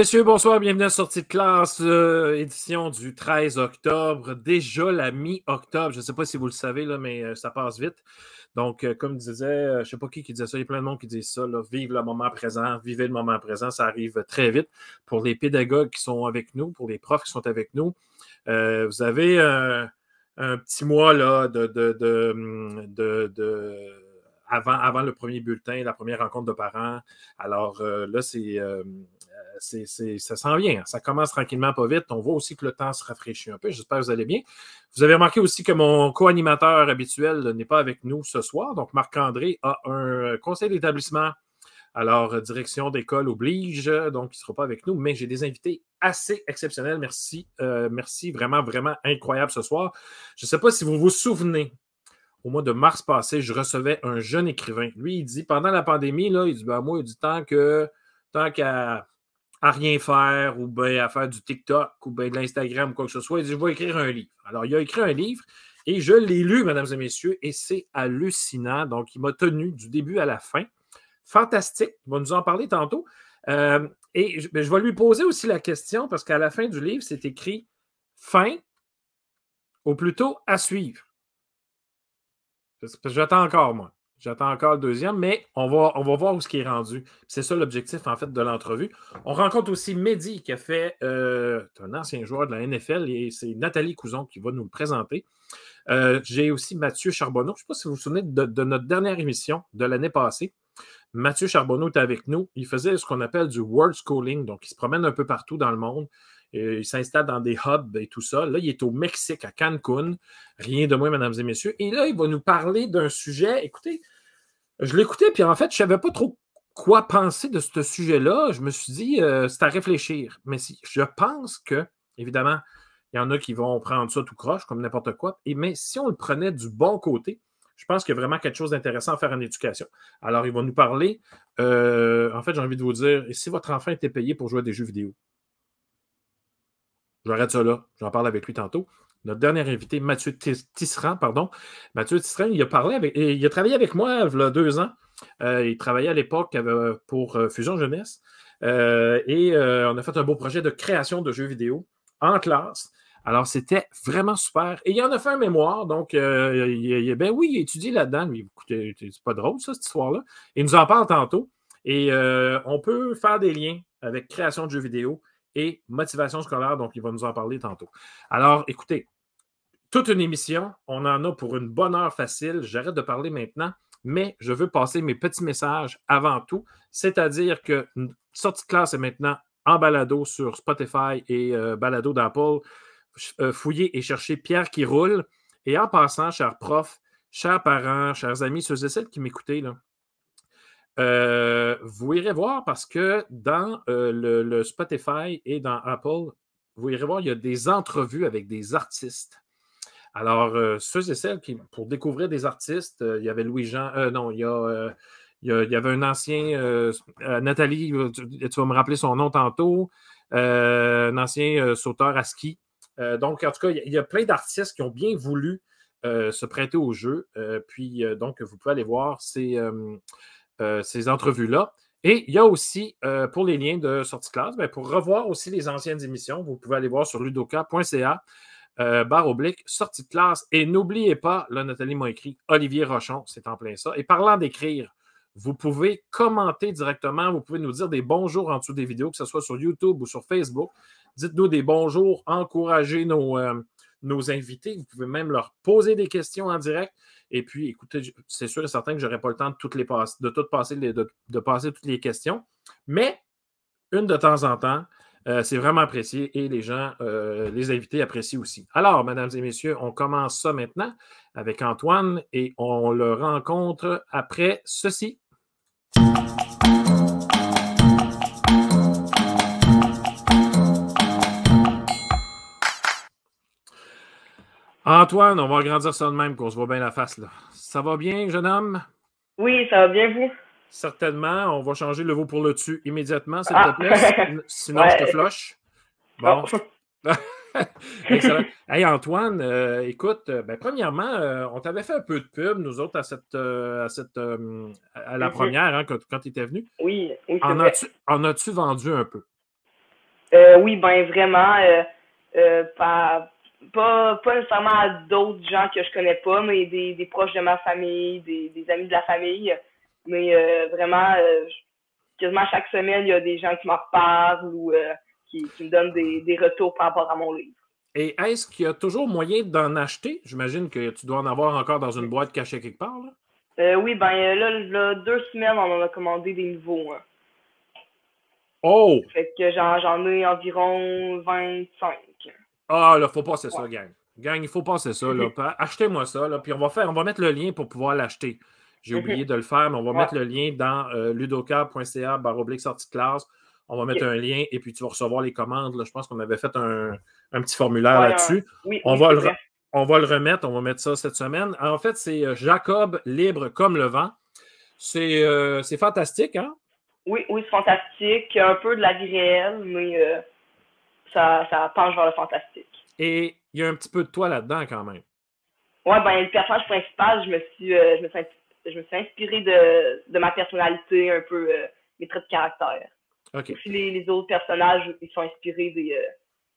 messieurs, bonsoir, bienvenue à Sortie de classe, euh, édition du 13 octobre. Déjà la mi-octobre, je ne sais pas si vous le savez, mais euh, ça passe vite. Donc, euh, comme disait, je ne sais pas qui qui disait ça, il y a plein de monde qui dit ça, vive le moment présent, vivez le moment présent, ça arrive très vite. Pour les pédagogues qui sont avec nous, pour les profs qui sont avec nous, vous avez un petit mois de, avant, avant, le premier bulletin, la première rencontre de parents. Alors là, c'est ça s'en vient. Ça commence tranquillement, pas vite. On voit aussi que le temps se rafraîchit un peu. J'espère que vous allez bien. Vous avez remarqué aussi que mon co-animateur habituel n'est pas avec nous ce soir. Donc, Marc-André a un conseil d'établissement. Alors, direction d'école oblige, donc il ne sera pas avec nous, mais j'ai des invités assez exceptionnels. Merci. Euh, merci, vraiment, vraiment incroyable ce soir. Je ne sais pas si vous vous souvenez, au mois de mars passé, je recevais un jeune écrivain. Lui, il dit, pendant la pandémie, il dit, ben, moi, il dit, tant que tant qu'à à rien faire ou bien à faire du TikTok ou bien de l'Instagram ou quoi que ce soit. Il dit Je vais écrire un livre. Alors, il a écrit un livre et je l'ai lu, mesdames et messieurs, et c'est hallucinant. Donc, il m'a tenu du début à la fin. Fantastique. Il va nous en parler tantôt. Euh, et ben, je, vais lui poser aussi la question parce qu'à la fin du livre, c'est écrit fin ou plutôt à suivre. J'attends encore, moi. J'attends encore le deuxième, mais on va, on va voir où ce qui est rendu. C'est ça l'objectif, en fait, de l'entrevue. On rencontre aussi Mehdi, qui a fait euh, un ancien joueur de la NFL, et c'est Nathalie Couson qui va nous le présenter. Euh, j'ai aussi Mathieu Charbonneau. Je ne sais pas si vous vous souvenez de, notre dernière émission de l'année passée. Mathieu Charbonneau est avec nous. Il faisait ce qu'on appelle du world schooling, donc il se promène un peu partout dans le monde. Il s'installe dans des hubs et tout ça. Là, il est au Mexique, à Cancun. Rien de moins, mesdames et messieurs. Et là, il va nous parler d'un sujet. Écoutez, je l'écoutais, puis en fait, je ne savais pas trop quoi penser de ce sujet-là. Je me suis dit, euh, c'est à réfléchir. Mais si, je pense que, évidemment, il y en a qui vont prendre ça tout croche, comme n'importe quoi. Et, mais si on le prenait du bon côté, je pense qu'il y a vraiment quelque chose d'intéressant à faire en éducation. Alors, il va nous parler. Euh, en fait, j'ai envie de vous dire, si votre enfant était payé pour jouer à des jeux vidéo? J'arrête ça là. J'en parle avec lui tantôt notre dernier invité, Mathieu Tisserand, pardon. Mathieu Tisserand, il a parlé avec, il a travaillé avec moi il y a deux ans. Euh, il travaillait à l'époque pour euh, Fusion Jeunesse. Euh, et on a fait un beau projet de création de jeux vidéo en classe. Alors, c'était vraiment super. Et il en a fait un mémoire. Donc, il, ben oui, il a étudié là-dedans. Mais écoutez, c'est pas drôle, ça, cette histoire-là. Il nous en parle tantôt. Et on peut faire des liens avec création de jeux vidéo et motivation scolaire. Donc, il va nous en parler tantôt. Alors, écoutez, toute une émission, on en a pour une bonne heure facile. J'arrête de parler maintenant, mais je veux passer mes petits messages avant tout. C'est-à-dire que sortie de classe est maintenant en balado sur Spotify et euh, balado d'Apple. Euh, fouillez et cherchez Pierre qui roule. Et en passant, chers profs, chers parents, chers amis, ceux et celles qui m'écoutez, euh, vous irez voir parce que dans euh, le, Spotify et dans Apple, vous irez voir, il y a des entrevues avec des artistes. Alors, euh, ceux et celles qui, pour découvrir des artistes, il y avait Louis-Jean, non, il y, il y, avait un ancien, Nathalie, tu, vas me rappeler son nom tantôt, un ancien sauteur à ski. donc, en tout cas, il y, a plein d'artistes qui ont bien voulu se prêter au jeu. puis, donc, vous pouvez aller voir, c'est ces entrevues-là. Et il y a aussi, euh, pour les liens de sortie classe, ben, pour revoir aussi les anciennes émissions, vous pouvez aller voir sur ludoka.ca, euh, barre oblique, sortie de classe. Et n'oubliez pas, là, Nathalie m'a écrit, Olivier Rochon, c'est en plein ça. Et parlant d'écrire, vous pouvez commenter directement, vous pouvez nous dire des bonjours en dessous des vidéos, que ce soit sur YouTube ou sur Facebook. Dites-nous des bonjours, encouragez nos, nos invités. Vous pouvez même leur poser des questions en direct. Et puis, écoutez, c'est sûr et certain que je n'aurai pas le temps de, toutes les de tout passer, de, passer toutes les questions. Mais une de temps en temps, euh, c'est vraiment apprécié et les gens, euh, les invités apprécient aussi. Alors, mesdames et messieurs, on commence ça maintenant avec Antoine et on le rencontre après ceci. Antoine, on va agrandir ça de même, qu'on se voit bien la face. Là. Ça va bien, jeune homme? Oui, ça va bien, vous? Certainement. On va changer le veau pour le dessus immédiatement, s'il te ah. plaît. Sinon, je te floche. Bon. Excellent. Hey, Antoine, euh, écoute, euh, ben, premièrement, euh, on t'avait fait un peu de pub, nous autres, à cette, à, cette, à la mhm. première, hein, quand, tu étais venu. Oui, oui En as-tu vendu un peu? oui, ben vraiment, pas, pas, pas nécessairement à d'autres gens que je connais pas, mais des, des proches de ma famille, des, des amis de la famille. Mais vraiment, quasiment chaque semaine, il y a des gens qui m'en reparlent ou qui, qui, me donnent des, des retours par rapport à mon livre. Et est-ce qu'il y a toujours moyen d'en acheter? J'imagine que tu dois en avoir encore dans une boîte cachée quelque part. Là. Euh, oui, ben là, là, deux semaines, on en a commandé des nouveaux. Hein. Oh! Fait que j'en ai environ 25. Ah, là, faut passer ça, gang. Gang, il faut passer ça. Là. Achetez-moi ça, là, puis on va faire, on va mettre le lien pour pouvoir l'acheter. J'ai mhm. oublié de le faire, mais on va mettre le lien dans euh, ludoka.ca baroblique sortie de classe. On va mettre un lien et puis tu vas recevoir les commandes. Là. Je pense qu'on avait fait un, un petit formulaire là-dessus. on, va le, on va le remettre, on va mettre ça cette semaine. En fait, c'est euh, Jacob libre comme le vent. C'est euh, fantastique, hein? Oui, oui, c'est fantastique. Un peu de la vie réelle, mais euh, ça, ça penche vers le fantastique. Et il y a un petit peu de toi là-dedans quand même. Oui, ben le personnage principal, je me suis, je me suis, je me suis inspiré de, de, ma personnalité, un peu mes traits de caractère. OK. Puis les, les, autres personnages, ils sont inspirés des,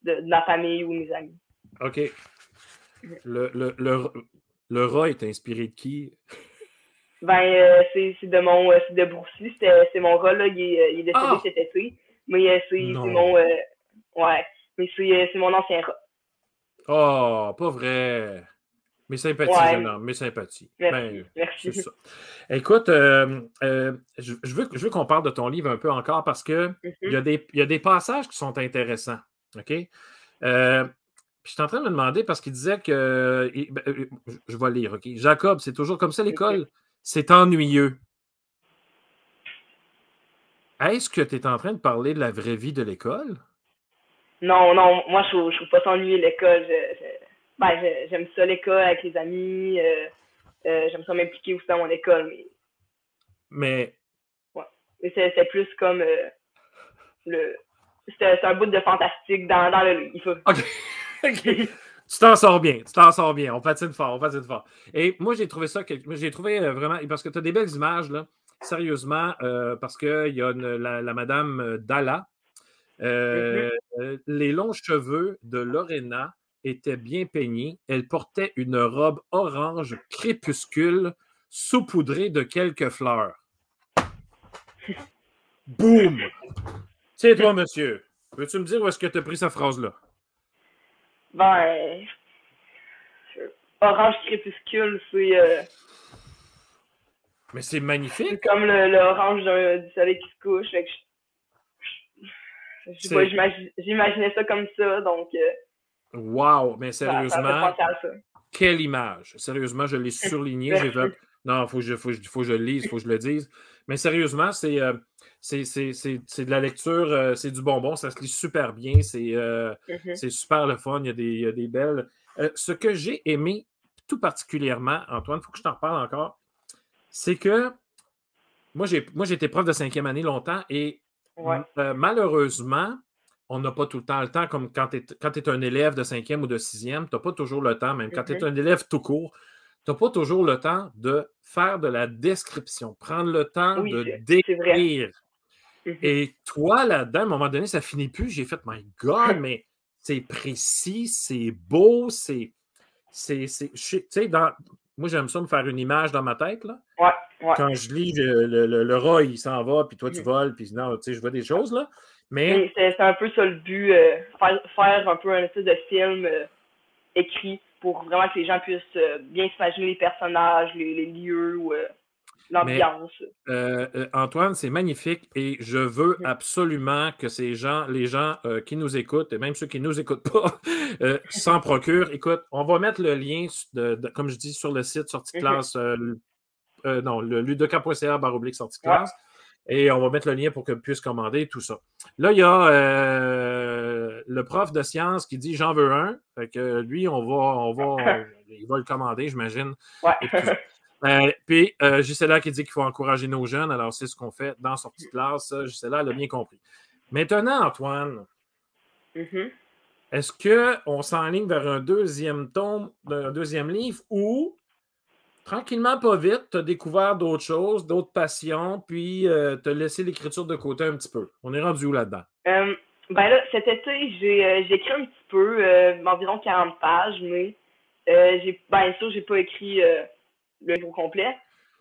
de, de, ma famille ou mes amis. OK. Le, le, le, le rat est inspiré de qui? Ben, euh, c'est de mon euh, de Brucey, c'est mon rat, là, il est, euh, il est décédé ah! cet été. Mais c'est mon ouais. Mais c'est mon ancien rat. Oh, pas vrai. Mes sympathies, ouais. jeune homme, mes sympathies. Merci. Ben, Merci. Ça. Écoute, euh, euh, je, je, veux, je veux qu'on parle de ton livre un peu encore parce que mm -hmm. il, y a des, y a des passages qui sont intéressants. OK? Euh, je suis en train de me demander parce qu'il disait que. Ben, euh, je vais lire, OK? Jacob, c'est toujours comme ça l'école? C'est ennuyeux. Est-ce que tu es en train de parler de la vraie vie de l'école? Non, non, moi je ne trouve pas ça ennuyeux l'école. Ben, j'aime ça l'école avec les amis. Euh, euh, j'aime ça m'impliquer aussi dans mon école. Mais. Mais. Ouais. Mais c'est plus comme euh, le, c'est un bout de fantastique dans, dans le livre. OK. tu t'en sors bien, tu t'en sors bien. On patine fort, on patine fort. Et moi, j'ai trouvé ça, j'ai trouvé vraiment, parce que tu as des belles images, là, sérieusement, euh, parce qu'il y a une, la, la, madame Dalla. Euh, mm-hmm. Les longs cheveux de Lorena étaient bien peignés. Elle portait une robe orange crépuscule saupoudrée de quelques fleurs. Boum! C'est toi, monsieur. Veux-tu me dire où est-ce que tu as pris cette phrase-là? Ben. Orange crépuscule, c'est. Euh... Mais c'est magnifique. C'est comme l'orange du soleil qui se couche. J'imaginais ça comme ça, donc. Euh... Wow! Mais sérieusement. Ça, ça quelle image! Sérieusement, je l'ai surligné. J'ai fait. Non, il faut, faut, faut, que je le lise, il faut que je le dise. Mais sérieusement, c'est. Euh, c'est de la lecture, euh, c'est du bonbon, ça se lit super bien, c'est euh, mm-hmm. super le fun, il y a des, il y a des belles. Ce que j'ai aimé tout particulièrement, Antoine, il faut que je t'en reparle encore, c'est que moi, j'ai été prof de cinquième année longtemps et malheureusement, on n'a pas tout le temps le temps, comme quand tu es, es, un élève de cinquième ou de sixième, tu n'as pas toujours le temps, même quand tu es mm-hmm. un élève tout court, tu n'as pas toujours le temps de faire de la description, prendre le temps de décrire Mhm. Et toi, là-dedans, à un moment donné, ça finit plus. J'ai fait, my God, mais c'est précis, c'est beau, c'est. Tu sais, moi, j'aime ça me faire une image dans ma tête. Là. Ouais, ouais. Quand je lis le, le, le, rat, il s'en va, puis toi, tu mhm. voles, puis non, tu sais, je vois des choses. là. Mais. C'est un peu ça le but, euh, faire, faire, un peu un espèce de film euh, écrit pour vraiment que les gens puissent euh, bien s'imaginer les personnages, les, les lieux. L'ambiance. Euh, euh, Antoine, c'est magnifique et je veux absolument que ces gens, les gens euh, qui nous écoutent, et même ceux qui ne nous écoutent pas, s'en procurent. Écoute, on va mettre le lien, de, de, comme je dis, sur le site sortie mhm. classe, non, le ludoka.ca baroblique sortie classe. Et on va mettre le lien pour que puisse commander tout ça. Là, il y a le prof de sciences qui dit j'en veux un. Fait que lui, on va, on va, il va le commander, j'imagine. Ouais. Euh, puis, euh, Gisela qui dit qu'il faut encourager nos jeunes. Alors, c'est ce qu'on fait dans Sortie de classe. Gisela l'a bien compris. Maintenant, Antoine, mm-hmm. est-ce qu'on s'enligne vers un deuxième tome, un deuxième livre ou, tranquillement, pas vite, tu as découvert d'autres choses, d'autres passions, puis euh, tu as laissé l'écriture de côté un petit peu? On est rendu où là-dedans? Euh, Ben là, cet été, j'ai écrit un petit peu, environ 40 pages, mais euh, j'ai bien sûr, j'ai pas écrit le livre complet.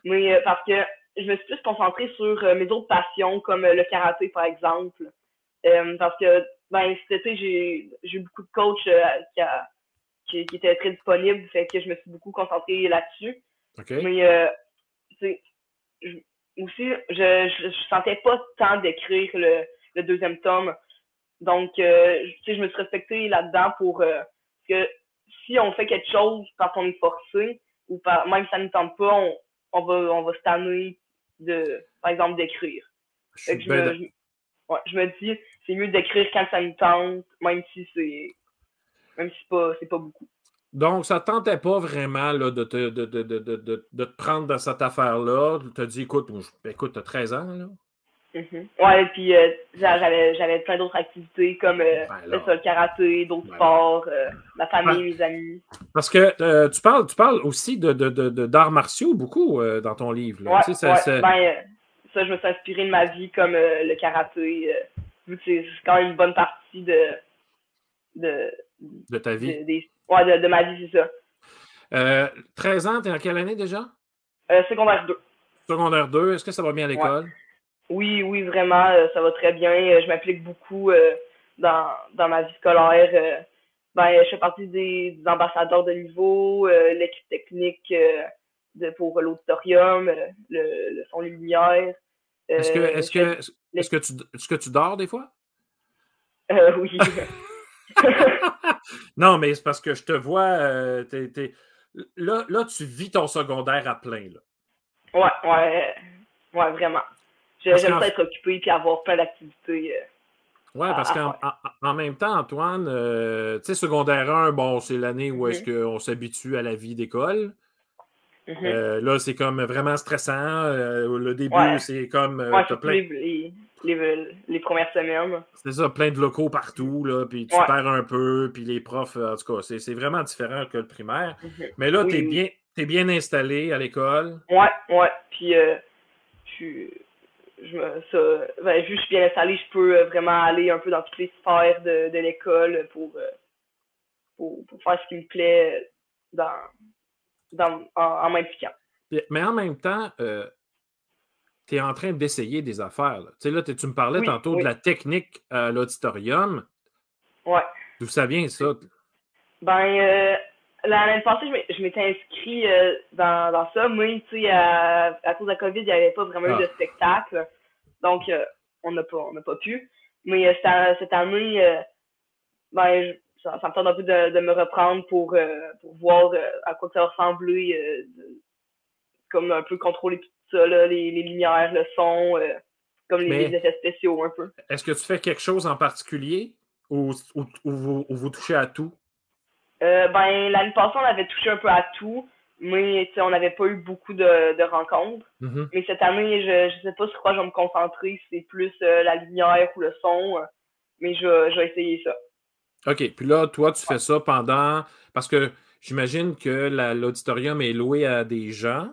Mais parce que je me suis plus concentrée sur mes autres passions, comme le karaté, par exemple. parce que ben cet été, j'ai j'ai eu beaucoup de coachs qui, a, qui, étaient très disponibles, fait que je me suis beaucoup concentrée là-dessus. Mais aussi, je, je, sentais pas tant d'écrire le, le deuxième tome donc, euh, je me suis respectée là-dedans pour euh, que si on fait quelque chose quand on est forcé, ou par, même si ça ne tente pas, on, on va, on va se tanner de, par exemple, d'écrire. Je, je, me, je, ouais, je me dis, c'est mieux d'écrire quand ça nous tente, même si c'est, même si pas, c'est pas beaucoup. Donc, ça ne tentait pas vraiment là, de, te, de, de, de, de, te prendre dans cette affaire-là. Tu t'as dit, écoute, écoute, tu as 13 ans, là. Mhm. Ouais, puis euh, j'avais, j'avais plein d'autres activités comme euh, ben le karaté, d'autres ben sports, euh, ma famille, mes amis. Parce que tu, parles, tu parles aussi de, de, de, d'arts martiaux beaucoup dans ton livre. Là. Ouais, ça, Ben, ça, je me suis inspiré de ma vie comme le karaté, vu que c'est, quand même une bonne partie de. De, de ta vie. ouais, de, ma vie, c'est ça. 13 ans, t'es en quelle année déjà? secondaire 2. Secondaire 2, est-ce que ça va bien à l'école? Oui, oui, vraiment, euh, ça va très bien. Euh, je m'applique beaucoup euh, dans, dans ma vie scolaire. Ben, je fais partie des, ambassadeurs de niveau, l'équipe technique de, pour l'auditorium, le, le son lumière. Est-ce que, est-ce que, est-ce que, tu, est-ce que tu dors des fois? oui. non, mais c'est parce que je te vois. Là, là, tu vis ton secondaire à plein. Là. Ouais, ouais. Ouais, vraiment. J'aime ça être occupé et avoir plein d'activités. Euh, oui, parce qu'en même temps, Antoine, euh, tu sais, secondaire 1, bon, c'est l'année où est-ce mm-hmm. qu'on s'habitue à la vie d'école. Mm-hmm. Euh, là, c'est comme vraiment stressant. le début, c'est comme. plein... les, les, les, premières semaines. C'est ça, plein de locaux partout, là, puis tu perds un peu, puis les profs, en tout cas, c'est vraiment différent que le primaire. Mm-hmm. Mais là, tu es, bien, es bien installé à l'école. Ouais, ouais. Puis, tu je me, ça, ben, juste bien installé, je peux euh, vraiment aller un peu dans toutes les sphères de, de l'école pour, euh, pour, pour, faire ce qui me plaît dans, dans, en, en m'impliquant. Mais en même temps, euh, tu es en train d'essayer des affaires. Là. Tu sais, là, tu me parlais tantôt de la technique à l'auditorium. Ouais. D'où ça vient, ça? Ben, L'année passée, je m'étais inscrit euh, dans, dans ça. Moi, tu sais, à, à, cause de la COVID, il n'y avait pas vraiment eu de ah. spectacle. Donc, euh, on n'a pas, on pas pu. Mais euh, cette, cette, année, ben, ça, ça, me tente un peu de, de me reprendre pour, pour voir à quoi ça va ressembler. comme un peu contrôler tout ça, là, les, les lumières, le son, comme les, effets spéciaux un peu. Est-ce que tu fais quelque chose en particulier? Ou, ou, vous, ou vous touchez à tout? Euh, ben, l'année passée, on avait touché un peu à tout, mais on n'avait pas eu beaucoup de, de rencontres. Mm-hmm. Mais cette année, je ne sais pas sur quoi je vais me concentrer, si c'est plus euh, la lumière ou le son, euh, mais je, je vais essayer ça. OK. Puis là, toi, tu fais ça pendant. Parce que j'imagine que l'auditorium est loué à des gens.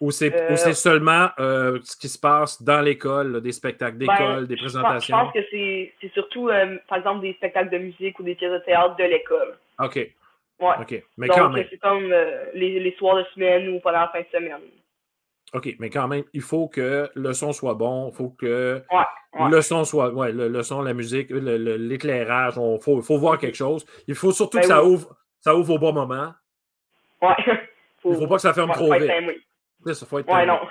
Ou c'est euh, seulement euh, ce qui se passe dans l'école, des spectacles ben, d'école, des présentations? Je pense, que c'est surtout, euh, par exemple, des spectacles de musique ou des pièces de théâtre de l'école. OK. Ouais. OK. Mais quand même. C'est comme les, les, soirs de semaine ou pendant la fin de semaine. OK, mais quand même, il faut que le son soit bon, il faut que le son soit. Ouais, le, son, la musique, l'éclairage, il faut, faut, voir quelque chose. Il faut surtout ben que ça, ouvre, ça ouvre au bon moment. Ouais. il ne faut pas que ça ferme trop vite. Ça, faut être ouais, non.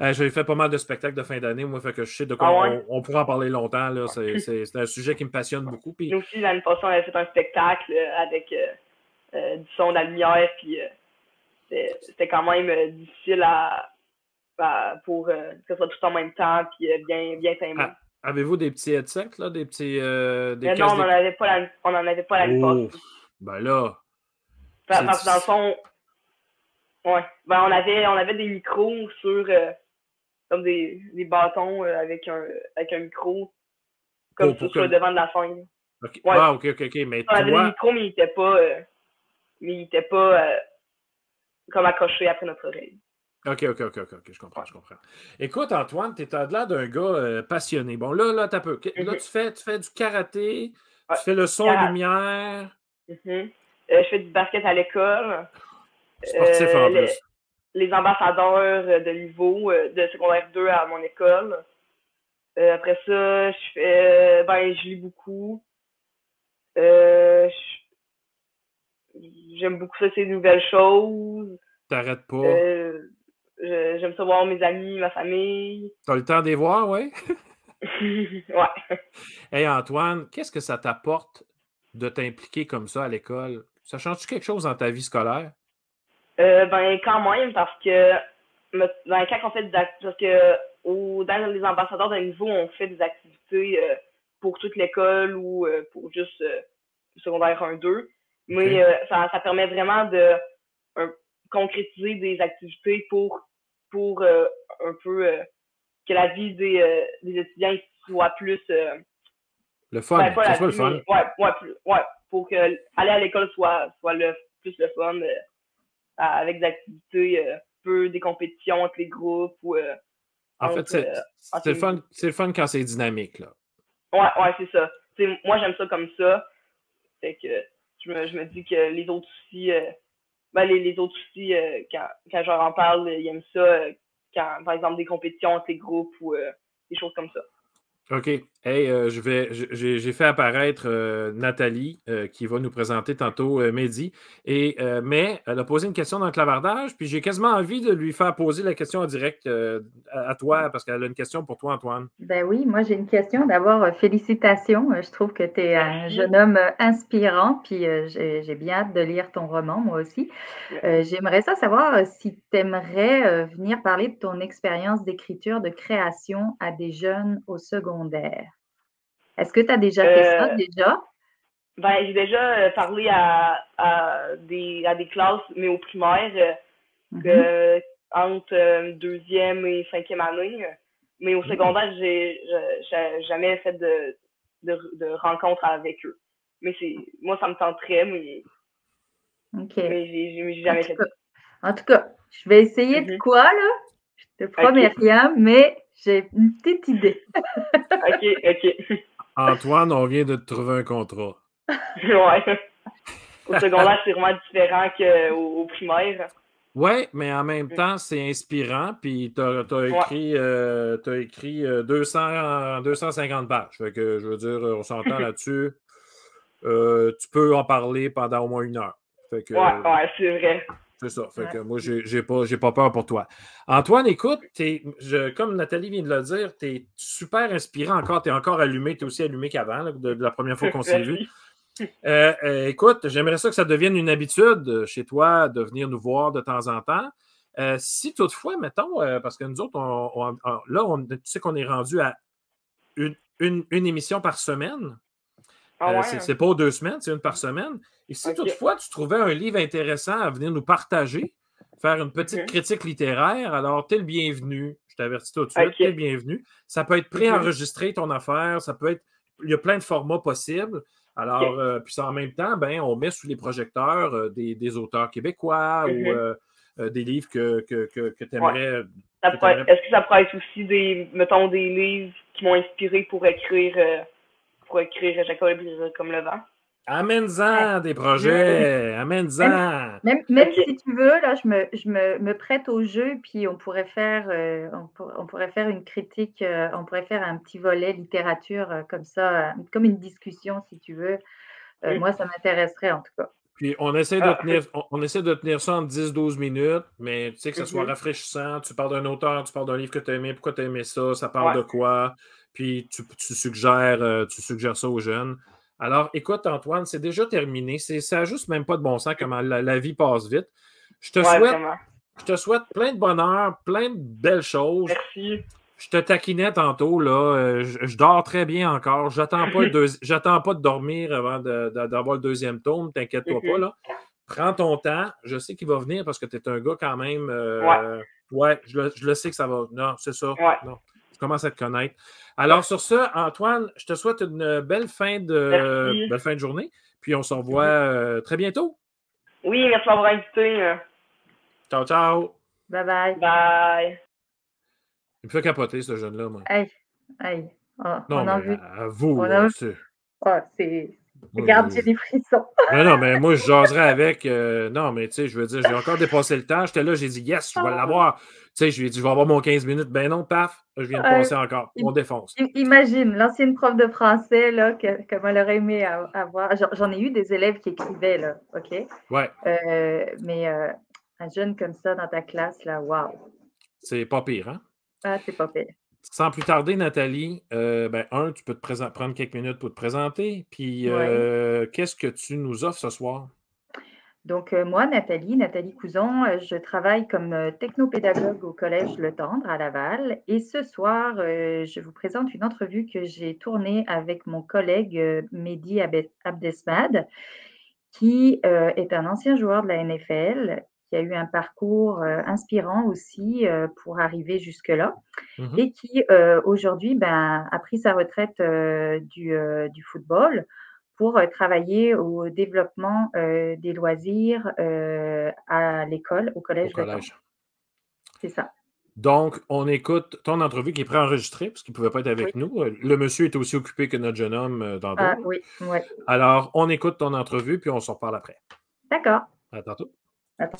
Euh, J'ai fait pas mal de spectacles de fin d'année, moi, fait que je sais de quoi ah on, pourra en parler longtemps. C'est un sujet qui me passionne beaucoup. Puis... Nous aussi, l'année passée, on avait fait un spectacle euh, avec euh, euh, du son, de la lumière, puis c'était quand même difficile à, pour que ce soit tout en même temps, puis bien, bien timé. Ah, avez-vous des petits headsets, là, des petits. Des non, on n'en avait pas l'année passée. Ben là. Parce que dans le fond, Ouais. Ben, on avait, on avait des micros sur, euh, comme des, des bâtons euh, avec, un, avec un micro, comme sur, le devant de la scène. Okay. Ouais. Ah, ok, ok, ok. Mais on avait des micros, mais il n'était pas, euh, mais il était pas comme accroché après notre oreille. OK, OK, OK, OK, je comprends, je comprends. Écoute, Antoine, tu es l'air d'un gars euh, passionné. Bon, là, là, t'as peu. Là, tu fais, tu fais du karaté, tu fais le son lumière. Mm-hmm. Euh, je fais du basket à l'école. Sportif en plus. Les, ambassadeurs de niveau de secondaire 2 à mon école. après ça, je fais. Ben, je lis beaucoup. J'aime beaucoup ça, ces nouvelles choses. T'arrêtes pas. J'aime ça voir mes amis, ma famille. T'as le temps de les voir, ouais? ouais. Hey Antoine, qu'est-ce que ça t'apporte de t'impliquer comme ça à l'école? Ça change-tu quelque chose dans ta vie scolaire? Euh, ben, quand même, parce que ben, quand on fait des activités, parce que au, dans les ambassadeurs d'un niveau, on fait des activités euh, pour toute l'école ou euh, pour juste secondaire 1-2. Mais ça, ça permet vraiment de concrétiser des activités pour pour un peu que la vie des, des, étudiants soit plus. le fun, ben, soit le fun. Ouais, ouais, ouais, pour que aller à l'école soit, soit le, plus le fun avec des activités, peu des compétitions entre les groupes ou. en fait, c'est le, fun, le fun quand c'est dynamique. Là. Ouais, ouais, c'est ça. moi, j'aime ça comme ça. Fait que je me, je me dis que les autres aussi, ben, les, les, autres aussi, euh, quand, quand je leur en parle, ils aiment ça, euh, quand, par exemple, des compétitions entre les groupes ou euh, des choses comme ça. OK. Hey, euh, je vais, j'ai fait apparaître euh, Nathalie euh, qui va nous présenter tantôt Mehdi. Et, mais elle a posé une question dans le clavardage, puis j'ai quasiment envie de lui faire poser la question en direct à, toi, parce qu'elle a une question pour toi, Antoine. Ben oui, moi j'ai une question. D'abord, félicitations. Je trouve que tu es un jeune homme inspirant, puis j'ai bien hâte de lire ton roman, moi aussi. J'aimerais ça savoir si tu aimerais venir parler de ton expérience d'écriture, de création à des jeunes au second est-ce que tu as déjà fait ça euh, déjà? Ben, j'ai déjà euh, parlé à, à, des, à des classes, mais au primaire, euh, mm-hmm. entre deuxième et cinquième année. Mais au mm. secondaire, j'ai jamais fait de, de, de rencontres avec eux. Mais c'est moi, ça me tenterait, mais, OK. mais j'ai jamais fait En tout cas, je vais essayer de mm-hmm. quoi, là? Je te promets rien, mais j'ai une petite idée. OK, OK. Antoine, on vient de te trouver un contrat. ouais. Au secondaire, c'est vraiment différent qu'au au primaire. Oui, mais en même temps, c'est inspirant. Puis tu as, écrit, euh, as écrit 200, 250 pages. Fait que, je veux dire, on s'entend là-dessus. Euh, tu peux en parler pendant au moins une heure. Que, ouais, ouais, c'est vrai. C'est ça. Fait que moi, j'ai pas, pas peur pour toi. Antoine, écoute, je, comme Nathalie vient de le dire, tu es super inspirant encore. Tu es encore allumé. Tu es aussi allumé qu'avant, de, la première fois qu'on s'est vu. Euh, euh, écoute, j'aimerais ça que ça devienne une habitude chez toi de venir nous voir de temps en temps. Euh, si toutefois, mettons, parce que nous autres, là, on, tu sais qu'on est rendu à une, une émission par semaine. Ah euh, c'est pas deux semaines, c'est une par semaine. Et si toutefois tu trouvais un livre intéressant à venir nous partager, faire une petite critique littéraire, alors tu es le bienvenu. Je t'avertis tout de suite, tu es le bienvenu. Ça peut être préenregistré ton affaire, ça peut être. Il y a plein de formats possibles. Alors, euh, puis en même temps, ben, on met sous les projecteurs euh, des, auteurs québécois ou mm-hmm. des livres que, que, tu aimerais. Est-ce que ça pourrait être aussi des, mettons, des livres qui m'ont inspiré pour écrire pour écrire Jacob comme le vent. Amène-en des projets, amène-en. Même, même, si tu veux, là, je me, je me, me, prête au jeu, puis on pourrait faire, euh, on, pourrait faire une critique, euh, on pourrait faire un petit volet littérature euh, comme ça, comme une discussion, si tu veux. Moi, ça m'intéresserait en tout cas. Puis on essaie, de ah, tenir, on, essaie de tenir ça en 10-12 minutes, mais tu sais que ça soit mm-hmm. rafraîchissant. Tu parles d'un auteur, tu parles d'un livre que tu as aimé, pourquoi tu as aimé ça, ça parle de quoi? Puis tu, suggères, euh, tu suggères ça aux jeunes. Alors, écoute, Antoine, c'est déjà terminé. Ça n'a juste même pas de bon sens comment la, vie passe vite. Je te, souhaite, je te souhaite plein de bonheur, plein de belles choses. Merci. Je te taquinais tantôt, là. Euh, je, dors très bien encore. J'attends pas, pas de dormir avant d'avoir le deuxième tome. T'inquiète-toi pas, là. Prends ton temps. Je sais qu'il va venir parce que tu es un gars quand même. Euh, ouais. je, le, sais que ça va. Non, c'est ça. Non. Je commence à te connaître. Alors, sur ça, Antoine, je te souhaite une belle fin de, belle fin de journée. Puis on se revoit euh, très bientôt. Oui, merci d'avoir invité. Ciao, ciao. Bye bye. Bye. Il me fait capoter, ce jeune-là, moi. Hey, hey. Oh, non, on a mais vu. à vous, On là, a- c'est- Oh, c'est. Regarde, j'ai des frissons. Non, non, mais moi, je jaserais avec. euh, non, mais tu sais, je veux dire, j'ai encore dépassé le temps. J'étais là, j'ai dit, yes, je vais Ah. l'avoir. Tu sais, je lui ai dit, je vais avoir mon 15 minutes. Ben non, paf, je viens de passer encore. On défonce. Imagine, l'ancienne prof de français, là, que, comme elle aurait aimé avoir. J'en- J'en ai eu des élèves qui écrivaient, là, OK? Ouais, Euh, mais euh, un jeune comme ça dans ta classe, là, waouh. c'est pas pire, hein? Ah, c'est pas pire. Sans plus tarder, Nathalie, euh, ben, un, tu peux te prendre quelques minutes pour te présenter. Puis, euh, qu'est-ce que tu nous offres ce soir? Donc, euh, moi, Nathalie, Nathalie Couson, euh, je travaille comme euh, technopédagogue au Collège Le Tendre à Laval. Et ce soir, je vous présente une entrevue que j'ai tournée avec mon collègue Mehdi Abdesmad, qui est un ancien joueur de la NFL, qui a eu un parcours euh, inspirant aussi euh, pour arriver jusque-là Mhm. et qui euh, aujourd'hui ben, a pris sa retraite du, du football pour travailler au développement des loisirs à l'école, au Au collège. Le collège. C'est ça. Donc, on écoute ton entrevue qui est préenregistrée parce qu'il ne pouvait pas être avec nous. Le monsieur est aussi occupé que notre jeune homme dans Ah, oui, ouais. Alors, on écoute ton entrevue puis on s'en reparle après. D'accord. À tantôt. Alors,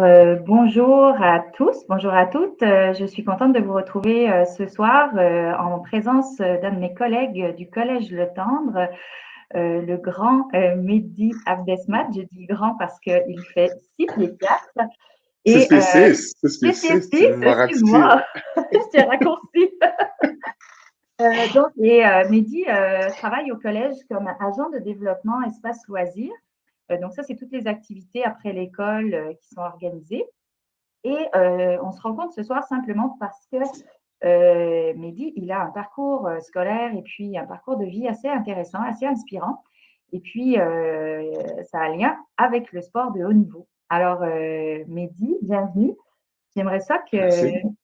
euh, bonjour à tous, bonjour à toutes. Euh, je suis contente de vous retrouver euh, ce soir en présence d'un de mes collègues du Collège Le Tendre, le grand Mehdi Abdesmat. Je dis grand parce qu'il fait 6 pieds 4. 6 pieds 6, 6 6 pieds pieds 6, 6, tu m'as ratifié. excuse-moi, je t'ai raccourci. Euh, donc, et euh, Mehdi euh, travaille au collège comme agent de développement espace loisirs. Euh, donc, ça, c'est toutes les activités après l'école euh, qui sont organisées. Et euh, on se rend compte ce soir simplement parce que Mehdi, il a un parcours scolaire et puis un parcours de vie assez intéressant, assez inspirant. Et puis, ça a un lien avec le sport de haut niveau. Alors, Mehdi, bienvenue. J'aimerais ça que.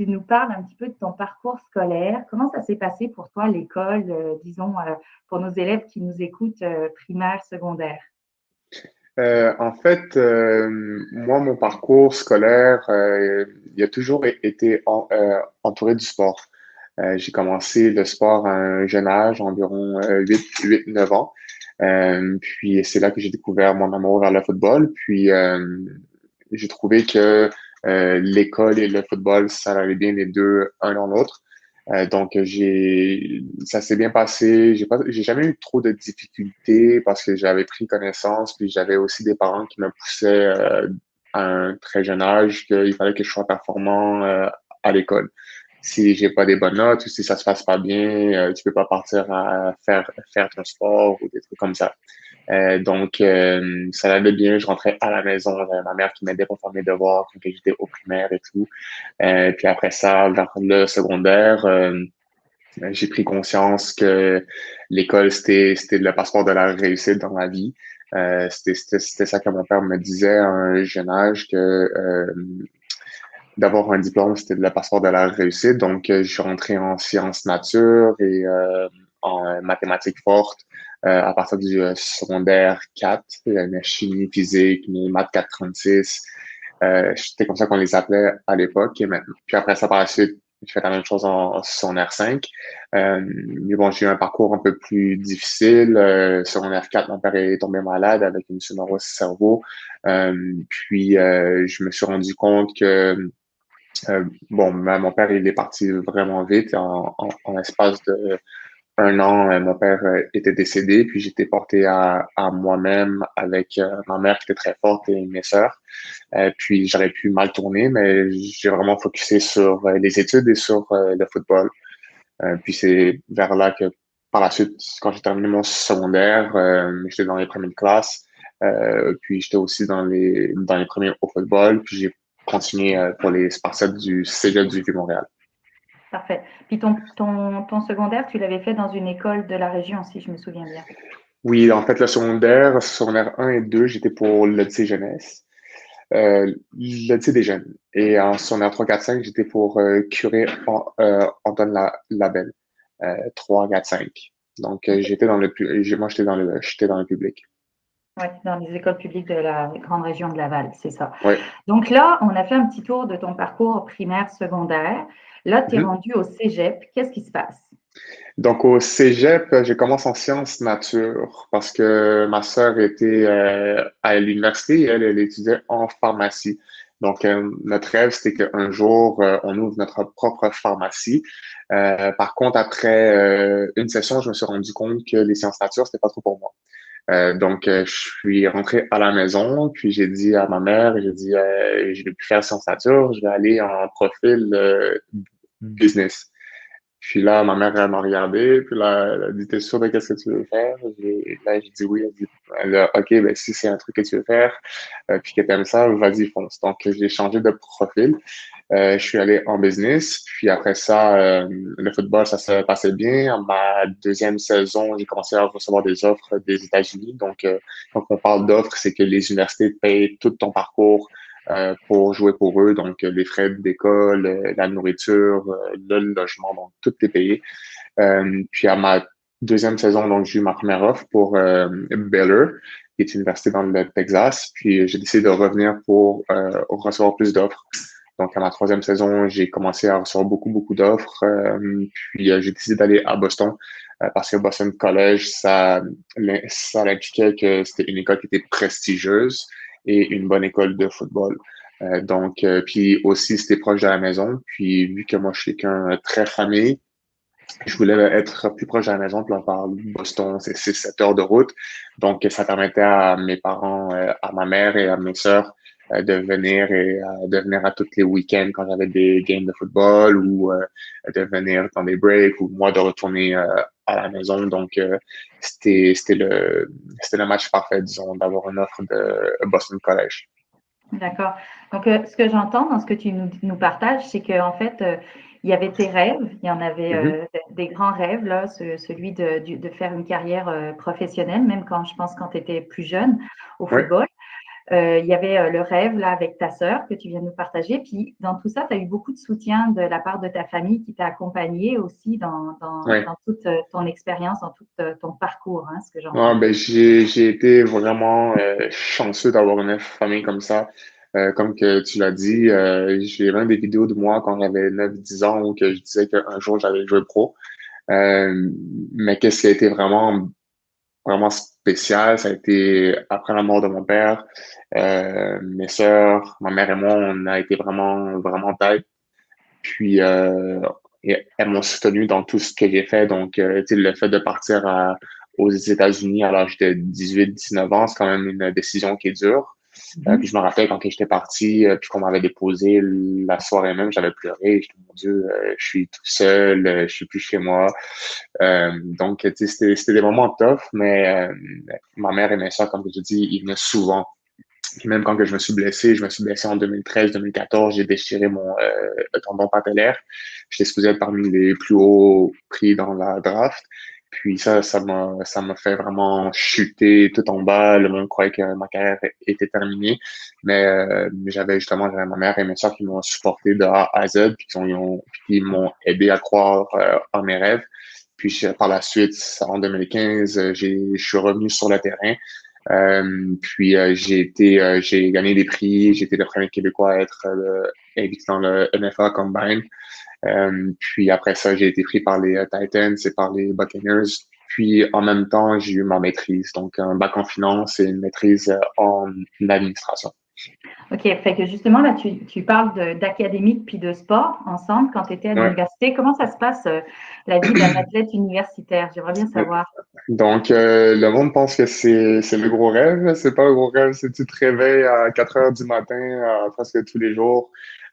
Tu nous parles un petit peu de ton parcours scolaire. Comment ça s'est passé pour toi, l'école, euh, disons, euh, pour nos élèves qui nous écoutent, euh, primaire, secondaire? En fait, moi, mon parcours scolaire, il a toujours été en- entouré du sport. J'ai commencé le sport à un jeune âge, environ euh, 8, 8, 9 ans. Puis c'est là que j'ai découvert mon amour vers le football. Puis j'ai trouvé que l'école et le football, ça allait bien les deux, un dans l'autre. Euh, donc j'ai, ça s'est bien passé. J'ai pas, j'ai jamais eu trop de difficultés parce que j'avais pris connaissance. Puis j'avais aussi des parents qui me poussaient euh, à un très jeune âge qu'il fallait que je sois performant euh, à l'école si j'ai pas des bonnes notes ou si ça se passe pas bien, euh, tu peux pas partir à faire faire ton sport ou des trucs comme ça. Euh, donc euh, ça allait bien, je rentrais à la maison, j'avais ma mère qui m'aidait pour faire mes devoirs quand j'étais au primaire et tout. Euh, puis après ça, vers le secondaire, euh, j'ai pris conscience que l'école c'était c'était le passeport de la réussite dans la vie. Euh, c'était c'était c'était ça que mon père me disait à un jeune âge que euh, d'avoir un diplôme, c'était le passeport de la réussite. Donc, je suis rentré en sciences nature et en mathématiques fortes euh, à partir du euh, secondaire 4, euh, mes chimie, physique, mes maths 436. Euh, C'était comme ça qu'on les appelait à l'époque. Puis après ça, par la suite, j'ai fait la même chose en, secondaire 5. Euh, mais bon, j'ai eu un parcours un peu plus difficile. Euh, secondaire 4, mon père est tombé malade avec une sclérose cerveau. Euh, puis, euh, je me suis rendu compte que euh, bon, ben, mon père, il est parti vraiment vite. En, en, en espace de un an, euh, mon père euh, était décédé, puis j'étais porté à, moi-même avec euh, ma mère qui était très forte et mes sœurs. Puis j'aurais pu mal tourner, mais j'ai vraiment focusé sur les études et sur le football. Puis c'est vers là que, par la suite, quand j'ai terminé mon secondaire, j'étais dans les premières classes. Puis j'étais aussi dans les dans les premiers au football. Puis j'ai continuer euh, pour les Spartiates du Cégep du Vieux-Montréal. Parfait. Puis ton, ton, ton secondaire, tu l'avais fait dans une école de la région, si je me souviens bien. Oui, en fait, le secondaire, secondaire 1 et 2, j'étais pour l'Odyssée Jeunesse, euh, l'Odyssée des Jeunes. Et en secondaire 3, 4, 5, j'étais pour euh, curé en, euh, Antoine la, Labelle, euh, 3, 4, 5. Donc, j'étais dans le moi, j'étais dans le, j'étais dans le public. Oui, dans les écoles publiques de la grande région de Laval, c'est ça. Oui. Donc là, on a fait un petit tour de ton parcours primaire, secondaire. Là, tu es mm-hmm. rendu au cégep. Qu'est-ce qui se passe? Donc, au cégep, je commence en sciences nature parce que ma sœur était euh, à l'université et elle, elle étudiait en pharmacie. Donc, euh, notre rêve, c'était qu'un jour, euh, on ouvre notre propre pharmacie. par contre, après une session, je me suis rendu compte que les sciences nature, c'était pas trop pour moi. Donc, je suis rentré à la maison, puis j'ai dit à ma mère, j'ai dit, je vais plus faire sciences nature, je vais aller en profil business. Puis là, ma mère, elle m'a regardé, puis là, elle a dit, t'es sûr de qu'est-ce que tu veux faire? là, j'ai dit oui. Elle, dit, a, OK, ben si c'est un truc que tu veux faire, euh, puis que t'aimes ça, vas-y, fonce. Donc, j'ai changé de profil. Euh, je suis allé en business, puis après ça, euh, le football, ça se passait bien. En ma deuxième saison, j'ai commencé à recevoir des offres des États-Unis. Donc, quand on parle d'offres, c'est que les universités payent tout ton parcours euh, pour jouer pour eux. Donc, les frais d'école, euh, la nourriture, euh, le logement, donc tout est payé. puis à ma deuxième saison, donc j'ai eu ma première offre pour Baylor, qui est une université dans le Texas. Puis j'ai décidé de revenir pour recevoir plus d'offres. Donc, à ma troisième saison, j'ai commencé à recevoir beaucoup, beaucoup d'offres. puis, j'ai décidé d'aller à Boston parce que Boston College, ça, ça impliquait que c'était une école qui était prestigieuse et une bonne école de football. Euh, donc, euh, puis aussi, c'était proche de la maison. Puis, vu que moi, je suis quelqu'un très famille, je voulais être plus proche de la maison. Puis on parle Boston, c'est 6-7 heures de route. Donc, ça permettait à mes parents, euh, à ma mère et à mes sœurs de venir et de venir à tous les week-ends quand j'avais des games de football ou de venir dans des breaks ou moi de retourner à la maison. Donc, euh, c'était le, le match parfait, disons, d'avoir une offre de Boston College. D'accord. Donc, euh, ce que j'entends dans ce que tu nous, nous partages, c'est qu'en fait, euh, il y avait tes rêves, il y en avait mm-hmm. des grands rêves, là, celui de, de, faire une carrière professionnelle, même quand je pense quand tu étais plus jeune au football. Euh, il y avait euh, le rêve là avec ta sœur que tu viens de nous partager. Puis dans tout ça, tu as eu beaucoup de soutien de la part de ta famille qui t'a accompagné aussi dans, dans, toute euh, ton expérience, dans tout ton parcours, hein, ce que ah, ben, j'ai, été vraiment chanceux d'avoir une famille comme ça. comme que tu l'as dit, j'ai même des vidéos de moi quand j'avais 9-10 ans où que je disais qu'un jour j'allais jouer pro. mais qu'est-ce qui a été vraiment vraiment spécial, ça a été après la mort de mon père. Euh, mes sœurs, ma mère et moi, on a été vraiment, vraiment tête. Puis, euh, elles m'ont soutenu dans tout ce que j'ai fait. Donc, euh, le fait de partir aux États-Unis à l'âge de 18-19 ans, c'est quand même une décision qui est dure. Euh, puis je me rappelle quand j'étais parti, euh, puis qu'on m'avait déposé la soirée même, j'avais pleuré. J'étais mon Dieu, euh, je suis tout seul, je suis plus chez moi. donc c'était des moments tough, mais ma mère et mes soeurs, comme je te dis, ils venaient souvent. même quand que je me suis blessé, je me suis blessé en 2013-2014, j'ai déchiré mon tendon patellaire. J'étais supposé être parmi les plus hauts prix dans la draft. Puis ça, ça m'a, ça m'a fait vraiment chuter tout en bas. Le monde croyait que ma carrière était terminée. Mais euh, j'avais justement j'avais ma mère et mes soeurs qui m'ont supporté de A à Z, puis qui, m'ont aidé à croire euh, en mes rêves. Puis par la suite, en 2015, j'ai, je suis revenu sur le terrain. Euh, puis j'ai été, j'ai gagné des prix. Été le premier Québécois à être invité dans le NFA Combine. Euh, puis après ça, j'ai été pris par les euh, Titans et par les Buccaneers. Puis en même temps, j'ai eu ma maîtrise, donc un bac en finance et une maîtrise euh, en administration. OK, fait que justement, là, tu, tu parles d'académique puis de sport ensemble quand tu étais à l'université. Comment ça se passe, la vie d'un athlète universitaire? J'aimerais bien savoir. Donc, le monde pense que c'est le gros rêve. C'est pas le gros rêve, c'est tu te réveilles à 4 heures du matin presque tous les jours.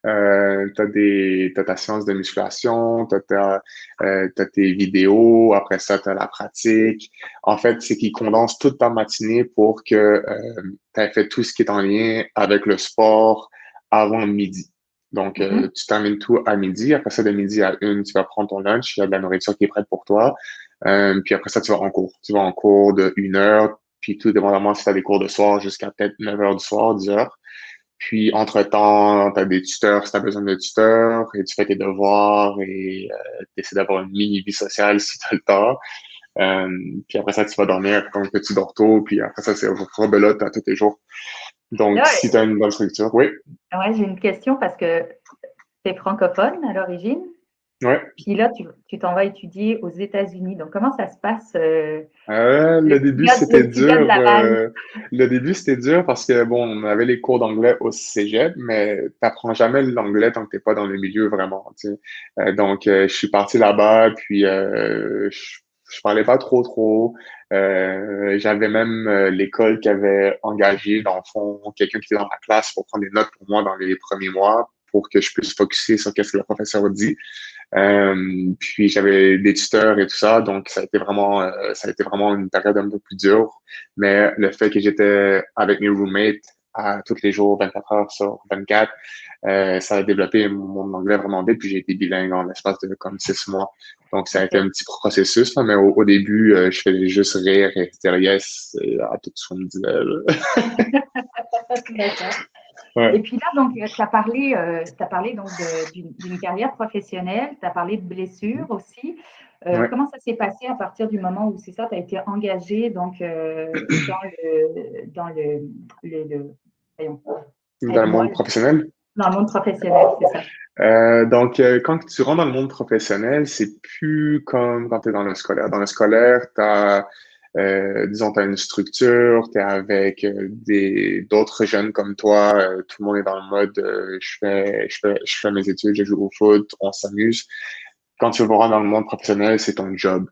Euh, tu as, ta séance de musculation, tu as, euh, tes vidéos, après ça, tu as la pratique. En fait, c'est qu'ils condensent toute ta matinée pour que euh, tu aies fait tout ce qui est en lien avec le sport avant midi. Donc, euh, mm-hmm. tu termines tout à midi. Après ça, de midi à une, tu vas prendre ton lunch. Il y a de la nourriture qui est prête pour toi. Puis après ça, tu vas en cours. Tu vas en cours de une heure. Puis tout dépendamment si tu as des cours de soir jusqu'à peut-être 9 heures du soir, 10 heures. Puis, entre-temps, tu as des tuteurs si tu as besoin de tuteurs, et tu fais tes devoirs et euh, tu essaies d'avoir une mini-vie sociale si tu as le temps. puis après ça, tu vas dormir comme un petit dorto, puis après ça, c'est rebelote à tous les jours. Donc, si tu as une bonne structure, oui. Ouais, j'ai une question parce que tu es francophone à l'origine? Ouais. Puis là, tu t'en vas étudier aux États-Unis. Donc, comment ça se passe? Euh, euh le, début, c'était dur. Euh, le début, c'était dur parce que, bon, on avait les cours d'anglais au cégep, mais tu n'apprends jamais l'anglais tant que tu n'es pas dans le milieu vraiment. Euh, donc, je suis parti là-bas, puis je, je parlais pas trop, trop. J'avais même l'école qui avait engagé, dans le fond, quelqu'un qui était dans ma classe pour prendre des notes pour moi dans les premiers mois pour que je puisse focuser sur ce que le professeur dit. Euh, puis j'avais des tuteurs et tout ça, donc ça a été vraiment, euh, ça a été vraiment une période un peu plus dure. Mais le fait que j'étais avec mes roommates à tous les jours, 24 heures sur 24, euh, ça a développé mon anglais vraiment vite. Puis j'ai été bilingue en l'espace de comme six mois. Donc ça a été un petit processus, mais au, début, je faisais juste rire et dire yes à tout ce qu'on me disait. Et puis là, donc, tu as parlé, euh, as parlé donc d'une carrière professionnelle, tu as parlé de blessures aussi. Euh, comment ça s'est passé à partir du moment où c'est ça, tu as été engagé donc, euh, dans le, dans le, le, dans le monde professionnel? Dans le monde professionnel, c'est ça. donc, quand tu rentres dans le monde professionnel, c'est plus comme quand tu es dans le scolaire. Dans le scolaire, tu as euh, disons, tu as une structure, tu es avec euh, des d'autres jeunes comme toi, euh, tout le monde est dans le mode je, fais, je, fais, je fais mes études, je joue au foot, on s'amuse. Quand tu vas dans le monde professionnel, c'est ton job.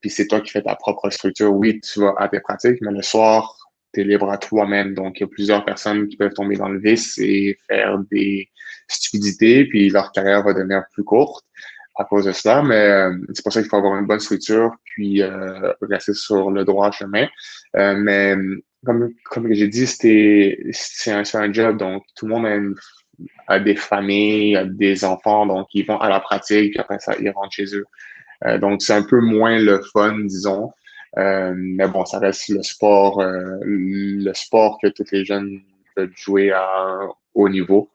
puis c'est toi qui fais ta propre structure. Oui, tu vas à tes pratiques, mais le soir, tu es libre à toi-même. Donc, il y a plusieurs personnes qui peuvent tomber dans le vice et faire des stupidités, puis leur carrière va devenir plus courte à cause de cela, mais euh, c'est pour ça qu'il faut avoir une bonne structure, puis euh, rester sur le droit chemin. Euh, mais comme, comme j'ai dit, c'est un, un, job, donc tout le monde a, des familles, a des enfants, donc ils vont à la pratique, puis après ça, ils rentrent chez eux. donc c'est un peu moins le fun, disons. mais bon, ça reste le sport, le sport que tous les jeunes peuvent jouer à haut niveau.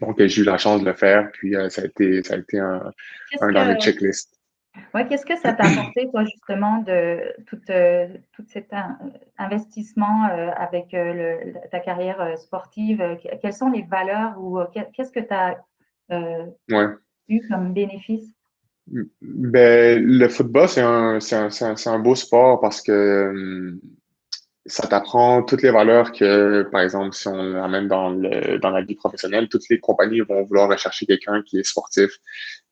Donc, j'ai eu la chance de le faire, puis euh, ça, a été, ça a été un, un dans le checklist. Ouais, qu'est-ce que ça t'a apporté, toi, justement, de tout, euh, tout cet investissement euh, avec ta carrière sportive? Quelles sont les valeurs ou qu'est-ce que tu as eu comme bénéfice? Ben, le football, c'est un, un, un, beau sport parce que ça t'apprend toutes les valeurs que, par exemple, si on l'amène dans, dans la vie professionnelle, toutes les compagnies vont vouloir rechercher quelqu'un qui est sportif.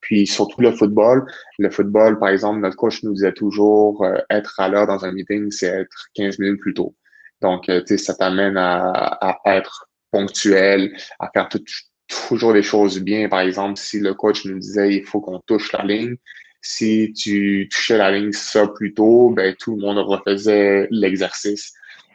Puis surtout le football. Le football, par exemple, notre coach nous disait toujours euh, être à l'heure dans un meeting, c'est être 15 minutes plus tôt. Donc, euh, tu sais, ça t'amène à, à, être ponctuel, à faire toujours des choses bien. Par exemple, si le coach nous disait il faut qu'on touche la ligne, si tu touchais la ligne ça plus tôt, ben tout le monde refaisait l'exercice.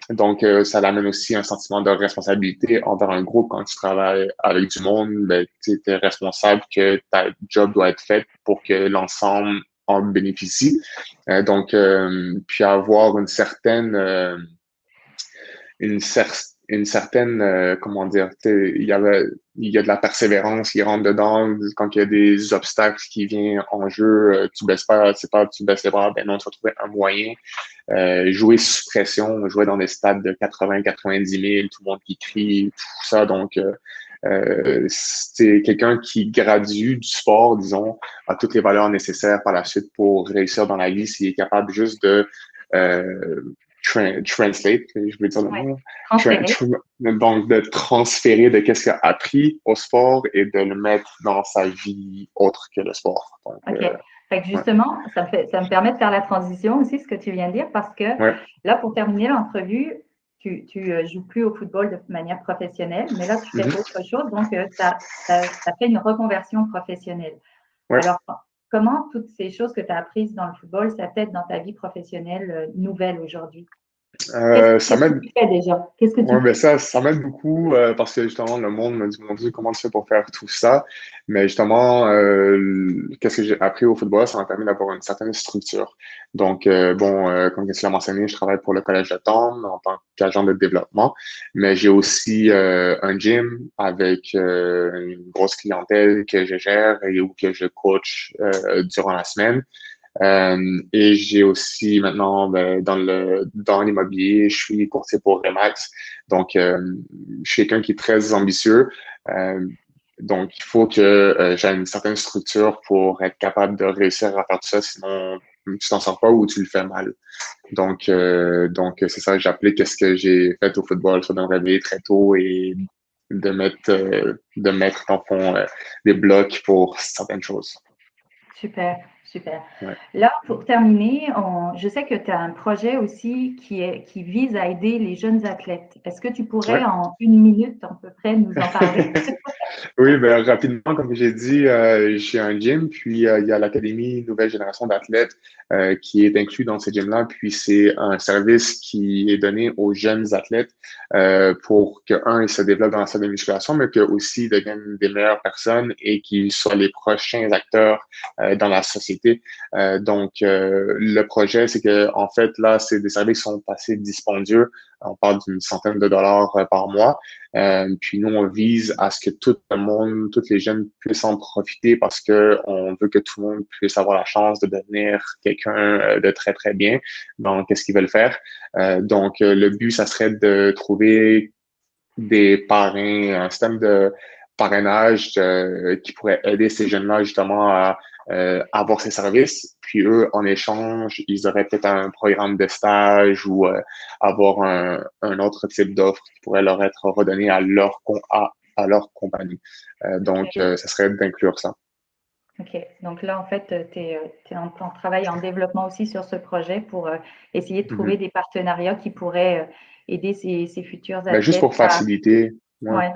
Donc, euh, ça amène aussi un sentiment de responsabilité envers un groupe. Quand tu travailles avec du monde, ben, tu es responsable que ta job doit être faite pour que l'ensemble en bénéficie. Euh, donc, euh, puis avoir une certaine une, certaine une certaine, euh, comment dire, il y avait, il y a de la persévérance qui rentre dedans. Quand il y a des obstacles qui viennent en jeu, euh, tu baisses pas, c'est pas, tu baisses les bras, ben non, tu vas trouver un moyen. Euh, jouer sous pression, jouer dans des stades de 80, 90 000, tout le monde qui crie, tout ça. Donc, euh, c'est quelqu'un qui gradue du sport, disons, a toutes les valeurs nécessaires par la suite pour réussir dans la vie s'il est capable juste de euh, translate, je veux dire le mot. donc, de transférer de qu'est-ce qu'il a appris au sport et de le mettre dans sa vie autre que le sport. OK. Euh, justement, ça, me fait, ça me permet de faire la transition aussi, ce que tu viens de dire, parce que là, pour terminer l'entrevue, tu ne euh, joues plus au football de manière professionnelle, mais là, tu fais mm-hmm. autre chose, donc tu as, fait une reconversion professionnelle. Alors, Comment toutes ces choses que tu as apprises dans le football, ça dans ta vie professionnelle euh, nouvelle aujourd'hui? Euh, ça m'aide. déjà? Qu'est-ce que tu ouais, ben ça, ça m'aide beaucoup euh, parce que justement, le monde me dit Mon Dieu, comment tu fais pour faire tout ça? Mais justement, euh, qu'est-ce que j'ai appris au football? Ça m'a permis d'avoir une certaine structure. Donc, euh, bon, euh, comme tu l'as mentionné, je travaille pour le Collège de Tom en tant qu'agent de développement, mais j'ai aussi un gym avec une grosse clientèle que je gère et où que je coach durant la semaine. Et j'ai aussi maintenant ben, dans le dans l'immobilier, je suis courtier pour Remax. Donc, je suis quelqu'un qui est très ambitieux. donc, il faut que j'ai une certaine structure pour être capable de réussir à faire tout ça, sinon tu t'en sors pas ou tu le fais mal. Donc, euh, donc c'est ça, j'applique ce que j'ai fait au football, ça de me réveiller très tôt et de mettre, euh, de mettre en fond euh, des blocs pour certaines choses. Super. Super. Là, pour terminer, je sais que tu as un projet aussi qui, est, qui vise à aider les jeunes athlètes. Est-ce que tu pourrais en une minute à peu près nous en parler? oui, bien, rapidement, comme j'ai dit, euh, j'ai un gym, puis euh, il y a l'Académie Nouvelle Génération d'athlètes euh, qui est inclus dans ce gym-là. Puis c'est un service qui est donné aux jeunes athlètes pour que, un, ils se développent dans la salle de musculation, mais que aussi deviennent des meilleures personnes et qu'ils soient les prochains acteurs dans la société euh, donc, euh, le projet, c'est que en fait, là, c'est des services qui sont assez dispendieux. On parle d'une centaine de dollars euh, par mois. puis nous, on vise à ce que tout le monde, toutes les jeunes puissent en profiter parce que on veut que tout le monde puisse avoir la chance de devenir quelqu'un de très, très bien dans qu'est-ce qu'ils veulent faire. donc, le but, ça serait de trouver des parrains, un système de parrainage qui pourrait aider ces jeunes-là justement à euh, avoir ces services. Puis eux, en échange, ils auraient peut-être un programme de stage ou euh, avoir un, un, autre type d'offre qui pourrait leur être redonné à leur, à, à leur compagnie. Euh, donc, ça serait d'inclure ça. OK. Donc là, en fait, tu es, en, travail en développement aussi sur ce projet pour essayer de trouver mm-hmm. des partenariats qui pourraient aider ces, ces futurs ben, athlètes. juste pour faciliter. Ouais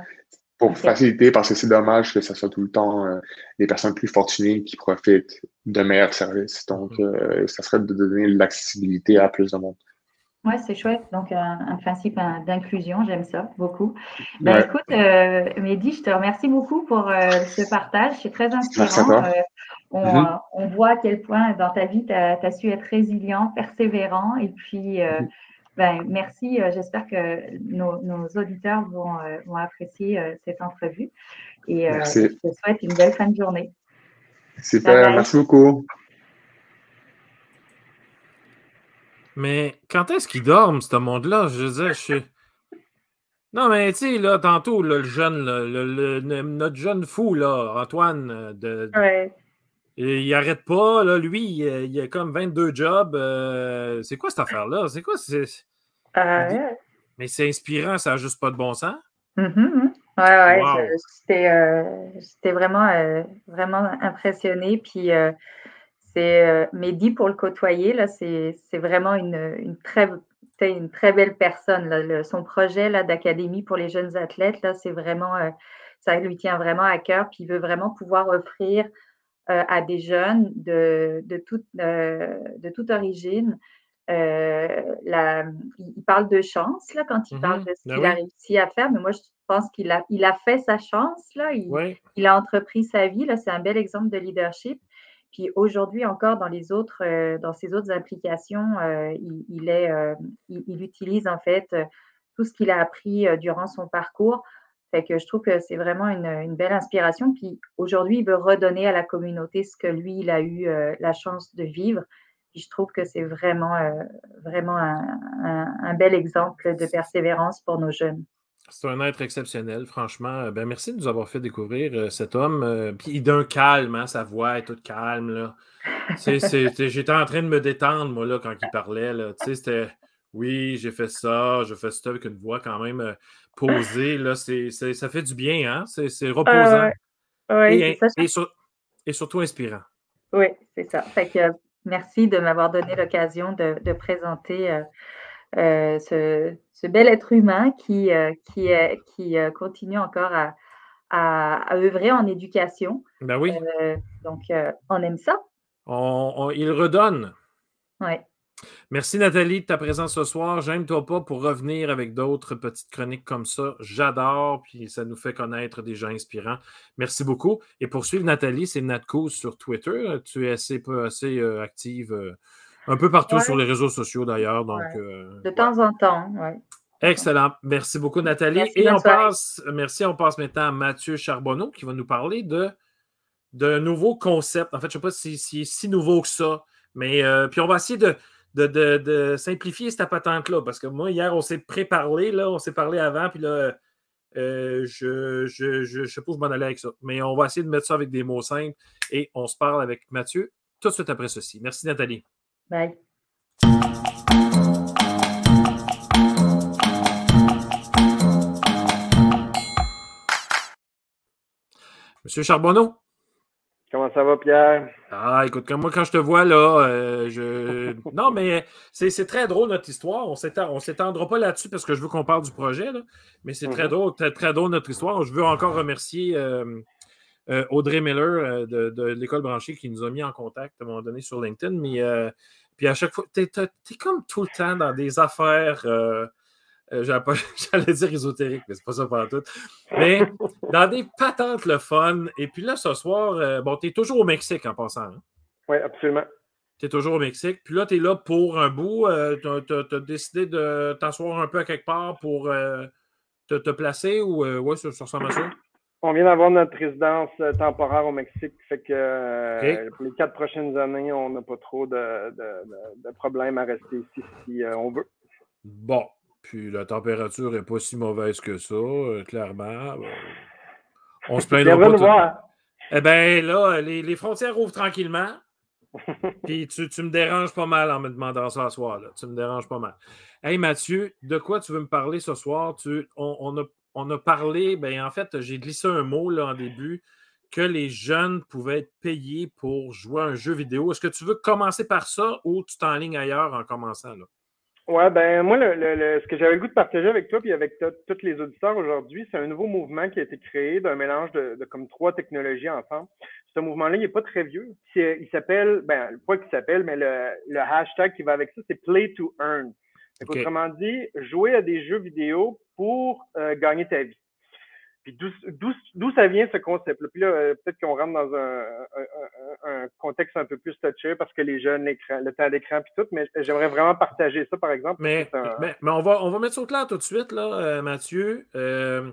pour faciliter, parce que c'est dommage que ce soit tout le temps euh, les personnes plus fortunées qui profitent de meilleurs services. Donc, mm. euh, ça serait de donner l'accessibilité à plus de monde. Oui, c'est chouette. Donc, un, principe d'inclusion, j'aime ça beaucoup. Ben, Écoute, euh, Mehdi, je te remercie beaucoup pour ce partage. C'est très inspirant. On, mm-hmm. on, voit à quel point dans ta vie, tu as, su être résilient, persévérant et puis mm-hmm. Ben, merci. Euh, j'espère que nos, auditeurs vont, euh, apprécier euh, cette entrevue. Et je te souhaite une belle fin de journée. Super, merci beaucoup. Mais quand est-ce qu'ils dorment, ce monde-là? Je veux dire, je Non, mais tu sais, là, tantôt, le jeune, le, notre jeune fou, là, Antoine, de, il n'arrête pas, là, lui, il, a comme 22 jobs. Euh, c'est quoi cette affaire-là? C'est quoi? C'est... Euh, mais c'est inspirant, ça n'a juste pas de bon sens. Mm-hmm. Ouais, ouais, j'étais, euh, vraiment, vraiment impressionné. Puis c'est Mehdi pour le côtoyer, là, c'est, vraiment une, très, une très belle personne. son projet là, d'académie pour les jeunes athlètes, là, c'est vraiment, ça lui tient vraiment à cœur. Puis il veut vraiment pouvoir offrir euh, à des jeunes de, de, toute, euh, de toute origine. Euh, la, il parle de chance là, quand il parle mmh de ce ben qu'il a réussi à faire, mais moi je pense qu'il a, il a fait sa chance, là, il, il a entrepris sa vie, là, c'est un bel exemple de leadership. Puis aujourd'hui encore dans les autres, dans ses autres applications, il, il, est, il, il, utilise en fait tout ce qu'il a appris durant son parcours fait que je trouve que c'est vraiment une, belle inspiration. Puis aujourd'hui, il veut redonner à la communauté ce que lui, il a eu euh, la chance de vivre. Puis je trouve que c'est vraiment, euh, vraiment un, bel exemple de persévérance pour nos jeunes. C'est un être exceptionnel, franchement. Ben, merci de nous avoir fait découvrir euh, cet homme. puis d'un calme, hein, sa voix est toute calme. J'étais en train de me détendre, moi, là, quand il parlait. C'était oui, j'ai fait ça, je fais ça avec une voix quand même posé, là, c'est, ça fait du bien, hein? C'est, reposant. et, et, surtout inspirant. Oui, c'est ça. Fait que, merci de m'avoir donné l'occasion de, présenter euh, euh, ce, bel être humain qui, euh, qui, qui continue encore à, à, œuvrer en éducation. Ben oui. donc, on aime ça. il redonne. Oui. Merci Nathalie de ta présence ce soir. J'aime-toi pas pour revenir avec d'autres petites chroniques comme ça. J'adore, puis ça nous fait connaître des gens inspirants. Merci beaucoup. Et pour suivre Nathalie, c'est Natco sur Twitter. Tu es assez, assez euh, active euh, un peu partout sur les réseaux sociaux d'ailleurs. Donc, euh, de temps en temps, oui. Excellent. Merci beaucoup, Nathalie. Et on passe, merci, on passe maintenant à Mathieu Charbonneau qui va nous parler de d'un nouveau concept. En fait, je ne sais pas si c'est si nouveau que ça Mais puis on va essayer de, de, simplifier cette patente-là. Parce que moi, hier, on s'est préparé, là, on s'est parlé avant, puis là, je, je, je, sais pas où je m'en allais avec ça. Mais on va essayer de mettre ça avec des mots simples et on se parle avec Mathieu tout de suite après ceci. Merci, Nathalie. Bye. Monsieur Charbonneau? Comment ça va, Pierre? Ah, écoute, comme moi, quand je te vois là, euh, je. Non, mais c'est très drôle notre histoire. On ne s'étendra pas là-dessus parce que je veux qu'on parle du projet, mais c'est très mhm. drôle, très, très, drôle notre histoire. Je veux encore remercier euh, euh, Audrey Miller de, l'école branchée qui nous a mis en contact à un moment donné sur LinkedIn. Mais puis à chaque fois, tu es, comme tout le temps dans des affaires. J'allais dire ésotérique, mais c'est pas ça pour tout. Mais dans des patentes le fun. Et puis là, ce soir, euh, bon, tu es toujours au Mexique en passant. Hein? Oui, absolument. Tu es toujours au Mexique. Puis là, tu es là pour un bout. Euh, tu as, décidé de t'asseoir un peu à quelque part pour euh, te, placer ou ouais, sur, sur ça? On vient d'avoir notre résidence temporaire au Mexique. Fait que pour les quatre prochaines années, on n'a pas trop de, de problèmes à rester ici si on veut. Bon, puis la température n'est pas si mauvaise que ça, euh, clairement. On se plaindra pas. Eh bien, là, les, frontières ouvrent tranquillement. Puis tu, me déranges pas mal en me demandant ça ce soir. Là. Tu me déranges pas mal. Hey Mathieu, de quoi tu veux me parler ce soir? Tu, on, a, on, a, parlé, ben en fait, j'ai glissé un mot là, en début, que les jeunes pouvaient être payés pour jouer à un jeu vidéo. Est-ce que tu veux commencer par ça ou tu t'enlignes ailleurs en commençant? Là? Ouais, ben moi, le, ce que j'avais le goût de partager avec toi puis avec tous les auditeurs aujourd'hui, c'est un nouveau mouvement qui a été créé d'un mélange de, comme trois technologies ensemble. Ce mouvement-là, il n'est pas très vieux. Il s'appelle, ben, pas qu'il s'appelle, mais le, hashtag qui va avec ça, c'est Play to Earn. Autrement dit, jouer à des jeux vidéo pour euh, gagner ta vie. Puis d'où ça vient ce concept-là? Puis là, euh, peut-être qu'on rentre dans un, un, contexte un peu plus touché parce que les jeunes, le temps d'écran puis tout, mais j'aimerais vraiment partager ça, par exemple. Mais, mais, on, va, on va mettre ça au clair tout de suite, là, euh, Mathieu. Euh,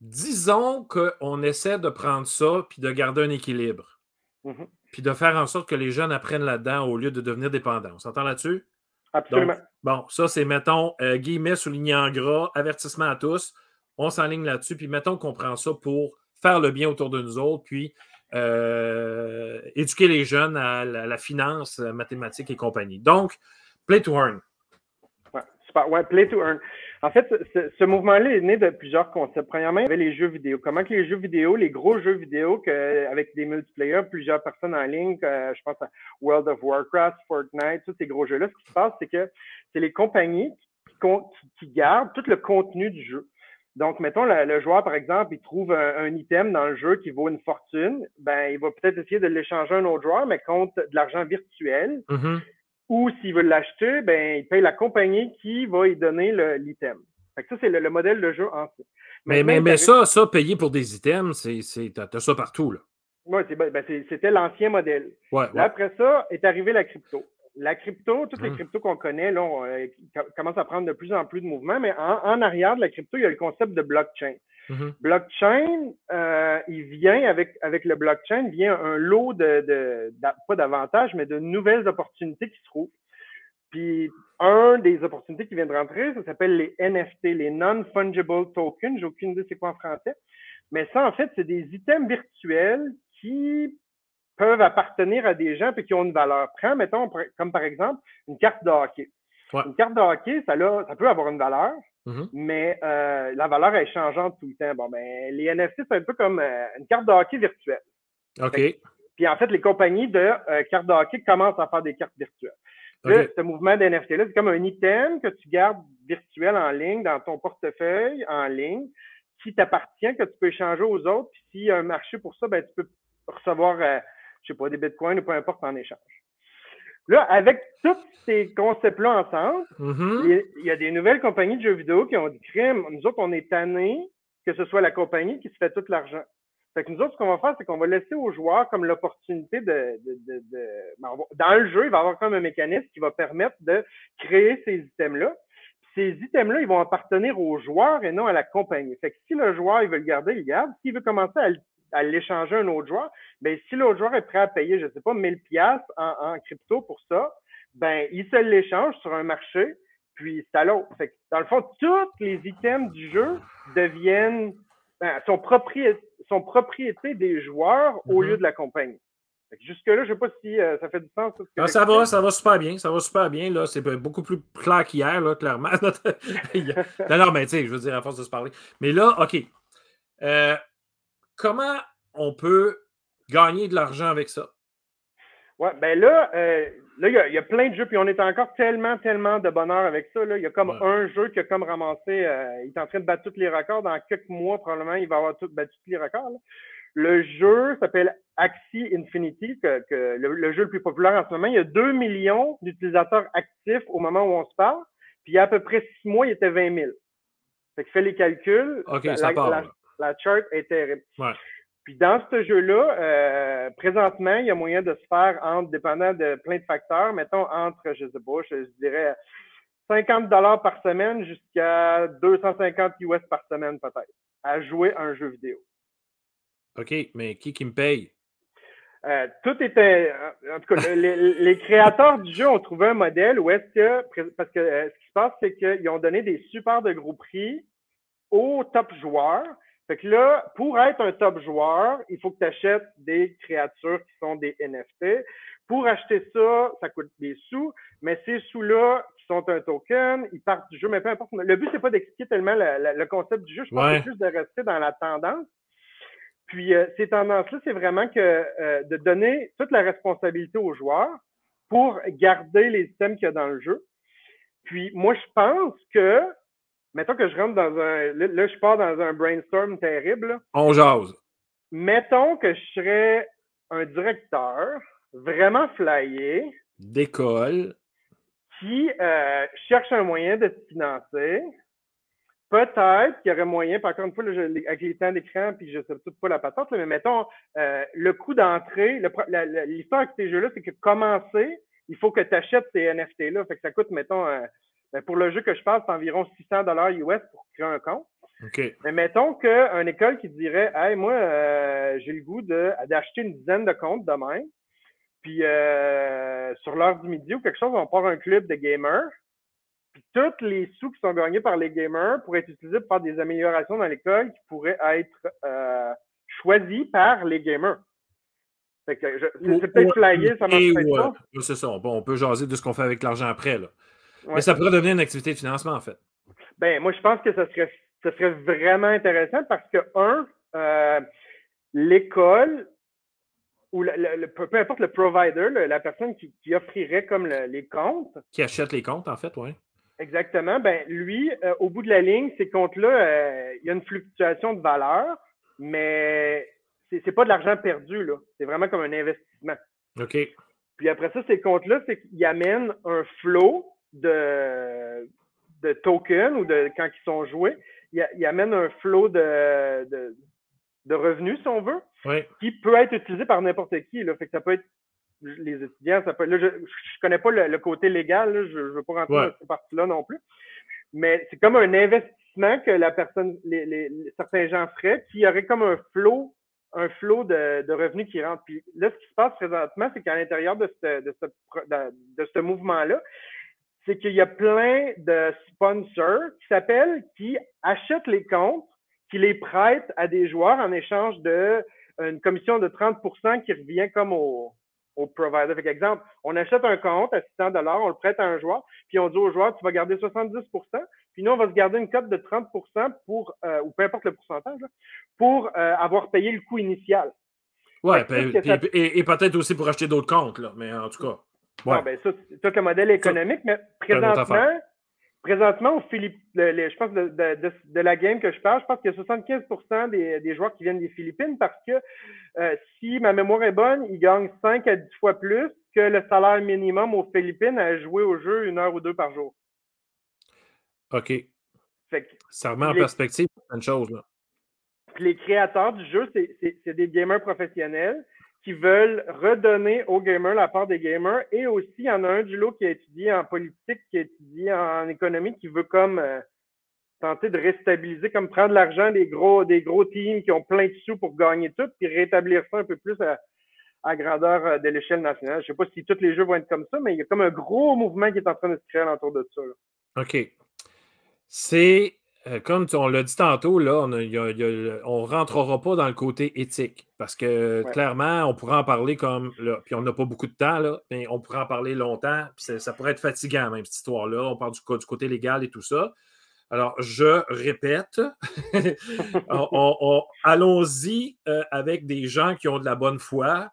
disons qu'on essaie de prendre ça puis de garder un équilibre. Mm-hmm. Puis de faire en sorte que les jeunes apprennent là-dedans au lieu de devenir dépendants. On s'entend là-dessus? Absolument. bon, ça, c'est, mettons, guillemets souligné en gras, avertissement à tous on s'enligne là-dessus, puis mettons qu'on prend ça pour faire le bien autour de nous autres, puis euh, éduquer les jeunes à la, finance, la mathématiques et compagnie. Donc, Play to Earn. Ouais, super. Ouais, Play to Earn. En fait, ce, mouvement-là est né de plusieurs concepts. Premièrement, il y avait les jeux vidéo. Comment que les jeux vidéo, les gros jeux vidéo avec des multiplayers, plusieurs personnes en ligne, je pense à World of Warcraft, Fortnite, tous ces gros jeux-là, ce qui se passe, c'est que c'est les compagnies qui gardent tout le contenu du jeu. Donc, mettons, le, joueur, par exemple, il trouve un, item dans le jeu qui vaut une fortune, ben, il va peut-être essayer de l'échanger à un autre joueur, mais contre de l'argent virtuel. Mm-hmm. Ou s'il veut l'acheter, ben, il paye la compagnie qui va lui donner l'item. ça, c'est le, modèle de jeu en Mais, mais, mais ça, ça, payer pour des items, c'est, t'as, ça partout, là. Oui, ben, c'était l'ancien modèle. après ça, est arrivé la crypto la crypto, toutes les mmh. cryptos qu'on connaît, là, on, euh, commencent à prendre de plus en plus de mouvements, mais en, arrière de la crypto, il y a le concept de blockchain. Mmh blockchain, euh, il vient avec, avec le blockchain, vient un lot de, de, pas d'avantages, mais de nouvelles opportunités qui se trouvent. Puis, un des opportunités qui vient de rentrer, ça s'appelle les NFT, les Non-Fungible Tokens. J'ai aucune idée c'est quoi en français. Mais ça, en fait, c'est des items virtuels qui peuvent appartenir à des gens et qui ont une valeur. Prends, mettons, comme par exemple, une carte de hockey. Une carte de hockey, ça, ça peut avoir une valeur, mm-hmm. mais euh, la valeur est changeante tout le temps. Bon, ben, les NFT, c'est un peu comme euh, une carte de hockey virtuelle. OK. puis en fait, les compagnies de euh, cartes de hockey commencent à faire des cartes virtuelles. Là, ce mouvement d'NFT-là, c'est comme un item que tu gardes virtuel en ligne dans ton portefeuille en ligne qui t'appartient, que tu peux échanger aux autres. Puis s'il y a un marché pour ça, ben, tu peux recevoir je sais pas, des bitcoins ou peu importe en échange. Là, avec tous ces concepts-là ensemble, mm-hmm. il y a des nouvelles compagnies de jeux vidéo qui ont dit nous autres, on est tannés que ce soit la compagnie qui se fait tout l'argent. Fait que nous autres, ce qu'on va faire, c'est qu'on va laisser aux joueurs comme l'opportunité de, ben, dans le jeu, il va y avoir comme un mécanisme qui va permettre de créer ces items-là. Ces items-là, ils vont appartenir aux joueurs et non à la compagnie. Fait que si le joueur, il veut le garder, il le garde. S'il veut commencer à à l'échanger à un autre joueur, ben si l'autre joueur est prêt à payer, je sais pas, 1000 pièces en, crypto pour ça, ben il se l'échange sur un marché, puis c'est à l'autre. Dans le fond, tous les items du jeu deviennent ben, sont, propriété, sont propriété des joueurs au mm-hmm. lieu de la compagnie. Jusque-là, je ne sais pas si euh, ça fait du sens. Ça va, ça va super bien. Ça va super bien. Là. C'est beaucoup plus clair qu'hier, là, clairement. non, non, mais tu sais, je veux dire, à force de se parler. Mais là, OK. Euh, comment on peut gagner de l'argent avec ça? Ouais, ben là, euh, là, il y, a plein de jeux, puis on est encore tellement, tellement de bonheur avec ça. Il y a comme un jeu qui a comme ramassé, il est en train de battre tous les records. Dans quelques mois, probablement, il va avoir tout, battu tous les records. Le jeu s'appelle Axie Infinity, que, le, jeu le plus populaire en ce moment. Il y a 2 millions d'utilisateurs actifs au moment où on se parle. Puis il y a à peu près 6 mois, il était 20 000. Fait que fait les calculs. la, chart est terrible. Puis dans ce jeu-là, euh, présentement, il y a moyen de se faire entre, dépendant de plein de facteurs, mettons entre, je sais pas, je, dirais 50 dollars par semaine jusqu'à 250 US par semaine peut-être, à jouer un jeu vidéo. OK, mais qui qui me paye? Euh, tout était. En tout cas, les, créateurs du jeu ont trouvé un modèle où est-ce que. Parce que euh, ce qui se passe, c'est qu'ils ont donné des super de gros prix aux top joueurs. Fait que là, pour être un top joueur, il faut que tu achètes des créatures qui sont des NFT. Pour acheter ça, ça coûte des sous, mais ces sous-là, qui sont un token, ils partent du jeu, mais peu importe. Le but, c'est pas d'expliquer tellement le concept du jeu, je pense que c'est juste de rester dans la tendance. Puis euh, ces tendances-là, c'est vraiment que euh, de donner toute la responsabilité aux joueurs pour garder les systèmes qu'il y a dans le jeu. Puis moi, je pense que, mettons que je rentre dans un, là, je pars dans un brainstorm terrible. On jase. Mettons que je serais un directeur vraiment flyé. D'école. Qui euh, cherche un moyen de se financer Peut-être qu'il y aurait moyen, par contre, une fois, avec les temps d'écran, puis je ne sais pas la patente, mais mettons, euh, le coût d'entrée, l'histoire avec ces jeux-là, c'est que commencer, il faut que tu achètes ces NFT-là. Fait que ça coûte, mettons, euh, ben, pour le jeu que je parle, c'est environ 600 dollars US pour créer un compte. Mais mettons qu'une école qui dirait, hey, moi, euh, j'ai le goût d'acheter une dizaine de comptes demain, puis sur l'heure du midi ou quelque chose, on part un club de gamers puis tous les sous qui sont gagnés par les gamers pourraient être utilisés pour faire des améliorations dans l'école qui pourraient être euh, choisies par les gamers. c'est peut-être flyé, ça marche pas. C'est ça. on peut jaser de ce qu'on fait avec l'argent après. Là. Mais ça pourrait devenir une activité de financement, en fait. Ben, moi, je pense que ça serait, serait vraiment intéressant parce que, un, euh, l'école ou le, peu importe le provider, la personne qui, offrirait comme les comptes. Qui achète les comptes, en fait, oui. Exactement. Ben, lui, euh, au bout de la ligne, ces comptes-là, euh, il y a une fluctuation de valeur, mais c'est, n'est pas de l'argent perdu, là. C'est vraiment comme un investissement. OK. Puis après ça, ces comptes-là, c'est qu'ils amènent un flow de, de tokens ou de quand ils sont joués. Ils, amènent un flow de, de, revenus, si on veut, qui peut être utilisé par n'importe qui. Là. Fait que ça peut être les étudiants, ça peut, là, je, je connais pas le, côté légal, je ne veux pas rentrer dans cette partie-là non plus. Mais c'est comme un investissement que la personne, les, certains gens feraient, puis il y aurait comme un flot, un flot de, revenus qui rentrent. Puis là, ce qui se passe présentement, c'est qu'à l'intérieur de ce, de de ce mouvement-là, c'est qu'il y a plein de sponsors qui s'appellent, qui achètent les comptes, qui les prêtent à des joueurs en échange de une commission de 30% qui revient comme au, au provider. Par exemple, on achète un compte à 600 on le prête à un joueur, puis on dit au joueur, tu vas garder 70% puis nous, on va se garder une cote de 30% pour, euh, ou peu importe le pourcentage, pour euh, avoir payé le coût initial. Oui, et, peut-être aussi pour acheter d'autres comptes, là, mais en tout cas. Ouais. ben ça, c'est tout le modèle économique, mais présentement, présentement, je pense de, de, la game que je parle, je pense qu'il y a 75 des, des, joueurs qui viennent des Philippines parce que euh, si ma mémoire est bonne, ils gagnent 5 à 10 fois plus que le salaire minimum aux Philippines à jouer au jeu une heure ou deux par jour. OK. ça remet en perspective une chose. Là. Les créateurs du jeu, c'est des gamers professionnels qui veulent redonner aux gamers la part des gamers. Et aussi, il y en a un du lot qui a étudié en politique, qui a étudié en économie, qui veut comme, euh, tenter de restabiliser, comme prendre l'argent des gros, des gros teams qui ont plein de sous pour gagner tout, puis rétablir ça un peu plus à, grandeur euh, de l'échelle nationale. Je sais pas si tous les jeux vont être comme ça, mais il y a comme un gros mouvement qui est en train de se créer autour de ça. OK. C'est comme on l'a dit tantôt, là, on ne rentrera pas dans le côté éthique parce que clairement, on pourrait en parler comme. puis on n'a pas beaucoup de temps, là, mais on pourrait en parler longtemps. Puis ça pourrait être fatigant, même cette histoire-là. On parle du, du, côté légal et tout ça. Alors, je répète, allons-y euh, avec des gens qui ont de la bonne foi,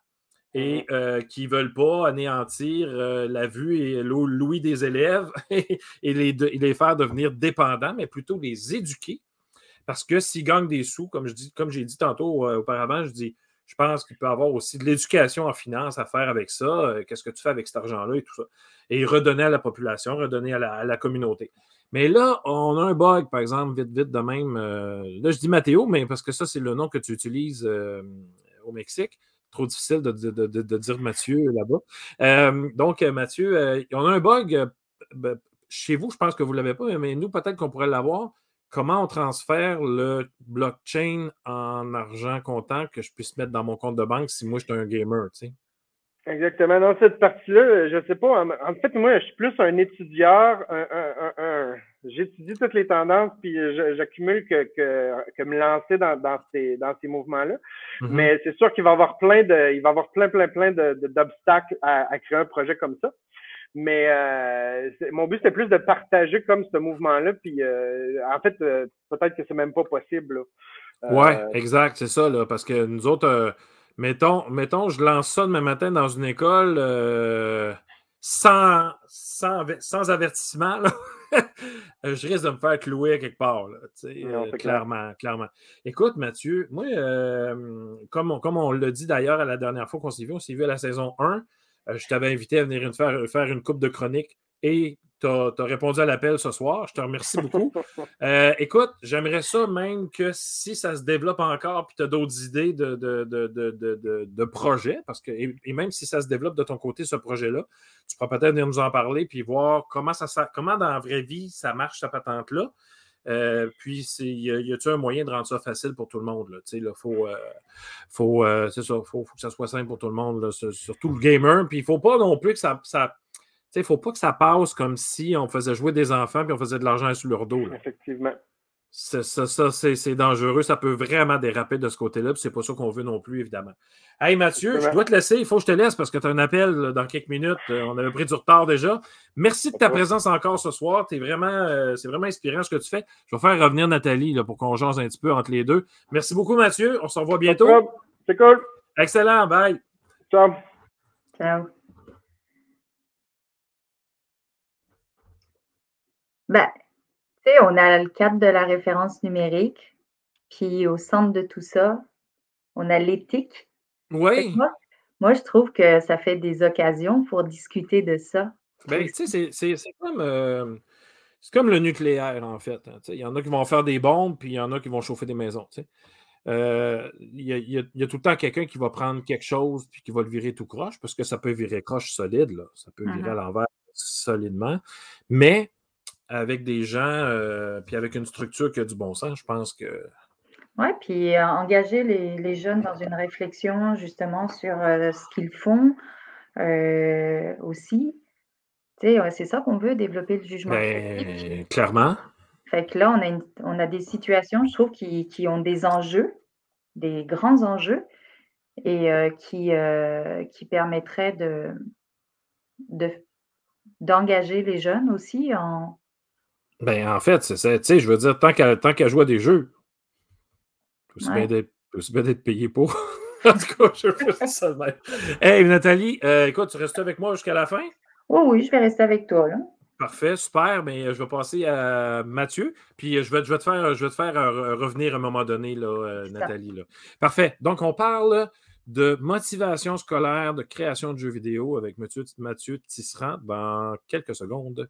et mmh euh, qui ne veulent pas anéantir euh, la vue et l'ouïe des élèves et, les, les, faire devenir dépendants, mais plutôt les éduquer. Parce que s'ils gagnent des sous, comme je dis, comme j'ai dit tantôt euh, auparavant, je dis, je pense qu'il peut y avoir aussi de l'éducation en finance à faire avec ça. Qu'est-ce que tu fais avec cet argent-là et tout ça. Et redonner à la population, redonner à la, communauté. Mais là, on a un bug, par exemple, vite, vite de même. là, je dis Mathéo, mais parce que ça, c'est le nom que tu utilises au Mexique trop difficile de, dire Mathieu là-bas. Euh, donc, euh, Mathieu, euh, on a un bug ben, chez vous, je pense que vous ne l'avez pas, mais nous, peut-être qu'on pourrait l'avoir. Comment on transfère le blockchain en argent comptant que je puisse mettre dans mon compte de banque si moi, je suis un gamer, tu sais? Exactement. Dans cette partie-là, je ne sais pas. En fait, moi, je suis plus un étudiant, un, j'étudie toutes les tendances, puis j'accumule que, que, me lancer dans, dans ces, dans ces mouvements-là. Mm-hmm. Mais c'est sûr qu'il va y avoir plein de, il va y avoir plein, plein, plein de, d'obstacles à, créer un projet comme ça. Mais euh, mon but, c'est plus de partager comme ce mouvement-là. Puis euh, en fait, euh, peut-être que c'est même pas possible. Là. ouais, exact, c'est ça, là, parce que nous autres Mettons, mettons, je lance ça demain matin dans une école euh, sans, sans, avertissement. je risque de me faire clouer quelque part. Euh, clairement, clairement. Écoute, Mathieu, moi, euh, comme on, comme on l'a dit d'ailleurs à la dernière fois qu'on s'est vu, on s'est vu à la saison 1. je t'avais invité à venir faire, faire une coupe de chronique et tu as, répondu à l'appel ce soir. Je te remercie beaucoup. Euh, écoute, j'aimerais ça même que si ça se développe encore puis tu as d'autres idées de, de, projets, parce que, et, même si ça se développe de ton côté, ce projet-là, tu pourras peut-être venir nous en parler puis voir comment, ça, comment dans la vraie vie ça marche, cette patente-là. Euh, puis, y a-t-il un moyen de rendre ça facile pour tout le monde? Il faut, euh, faut, faut, que ça soit simple pour tout le monde, surtout le gamer. Puis, il ne faut pas non plus que ça il ne faut pas que ça passe comme si on faisait jouer des enfants et on faisait de l'argent sur leur dos. Effectivement. Ça, ça, c'est dangereux. Ça peut vraiment déraper de ce côté-là. C'est pas ça qu'on veut non plus, évidemment. Hey Mathieu, je dois te laisser. Il faut que je te laisse parce que tu as un appel dans quelques minutes. Euh, on avait pris du retard déjà. Merci de ta présence encore ce soir. Es vraiment, euh, c'est vraiment inspirant ce que tu fais. Je vais faire revenir Nathalie là, pour qu'on jase un petit peu entre les deux. Merci beaucoup, Mathieu. On se revoit bientôt. C'est cool. Excellent. Bye. Ciao. Ciao. Ben, tu sais, on a le cadre de la référence numérique, puis au centre de tout ça, on a l'éthique. Oui. Moi, je trouve que ça fait des occasions pour discuter de ça. Ben, tu sais, c'est comme, euh, comme le nucléaire, en fait. Hein, il y en a qui vont faire des bombes, puis il y en a qui vont chauffer des maisons. Euh, il y, a, tout le temps quelqu'un qui va prendre quelque chose puis qui va le virer tout croche, parce que ça peut virer croche solide, là. ça peut virer à mm-hmm. l'envers solidement. Mais avec des gens, euh, puis avec une structure qui a du bon sens, je pense que. Oui, puis euh, engager les, jeunes dans une réflexion justement sur euh, ce qu'ils font aussi. c'est ça qu'on veut, développer le jugement. Ben, clairement. Fait que là, on a, on a des situations, je trouve, qui, qui, ont des enjeux, des grands enjeux, et qui, qui permettraient de, de, d'engager les jeunes aussi en, ben, en fait, c'est ça. Tu sais, je veux dire, tant qu'à jouer à des jeux, c'est bien d'être payé pour? en tout cas, je fais ça même. Hey, Nathalie, euh, écoute, tu restes avec moi jusqu'à la fin? Oui, oui, je vais rester avec toi. Là. Parfait, super. Mais euh, je vais passer à Mathieu. Puis euh, je vais, je vais te faire, je vais te faire revenir à un moment donné, là, Nathalie. Là. Parfait. Donc, on parle de motivation scolaire, de création de jeux vidéo avec Mathieu, Mathieu Tisserand dans quelques secondes.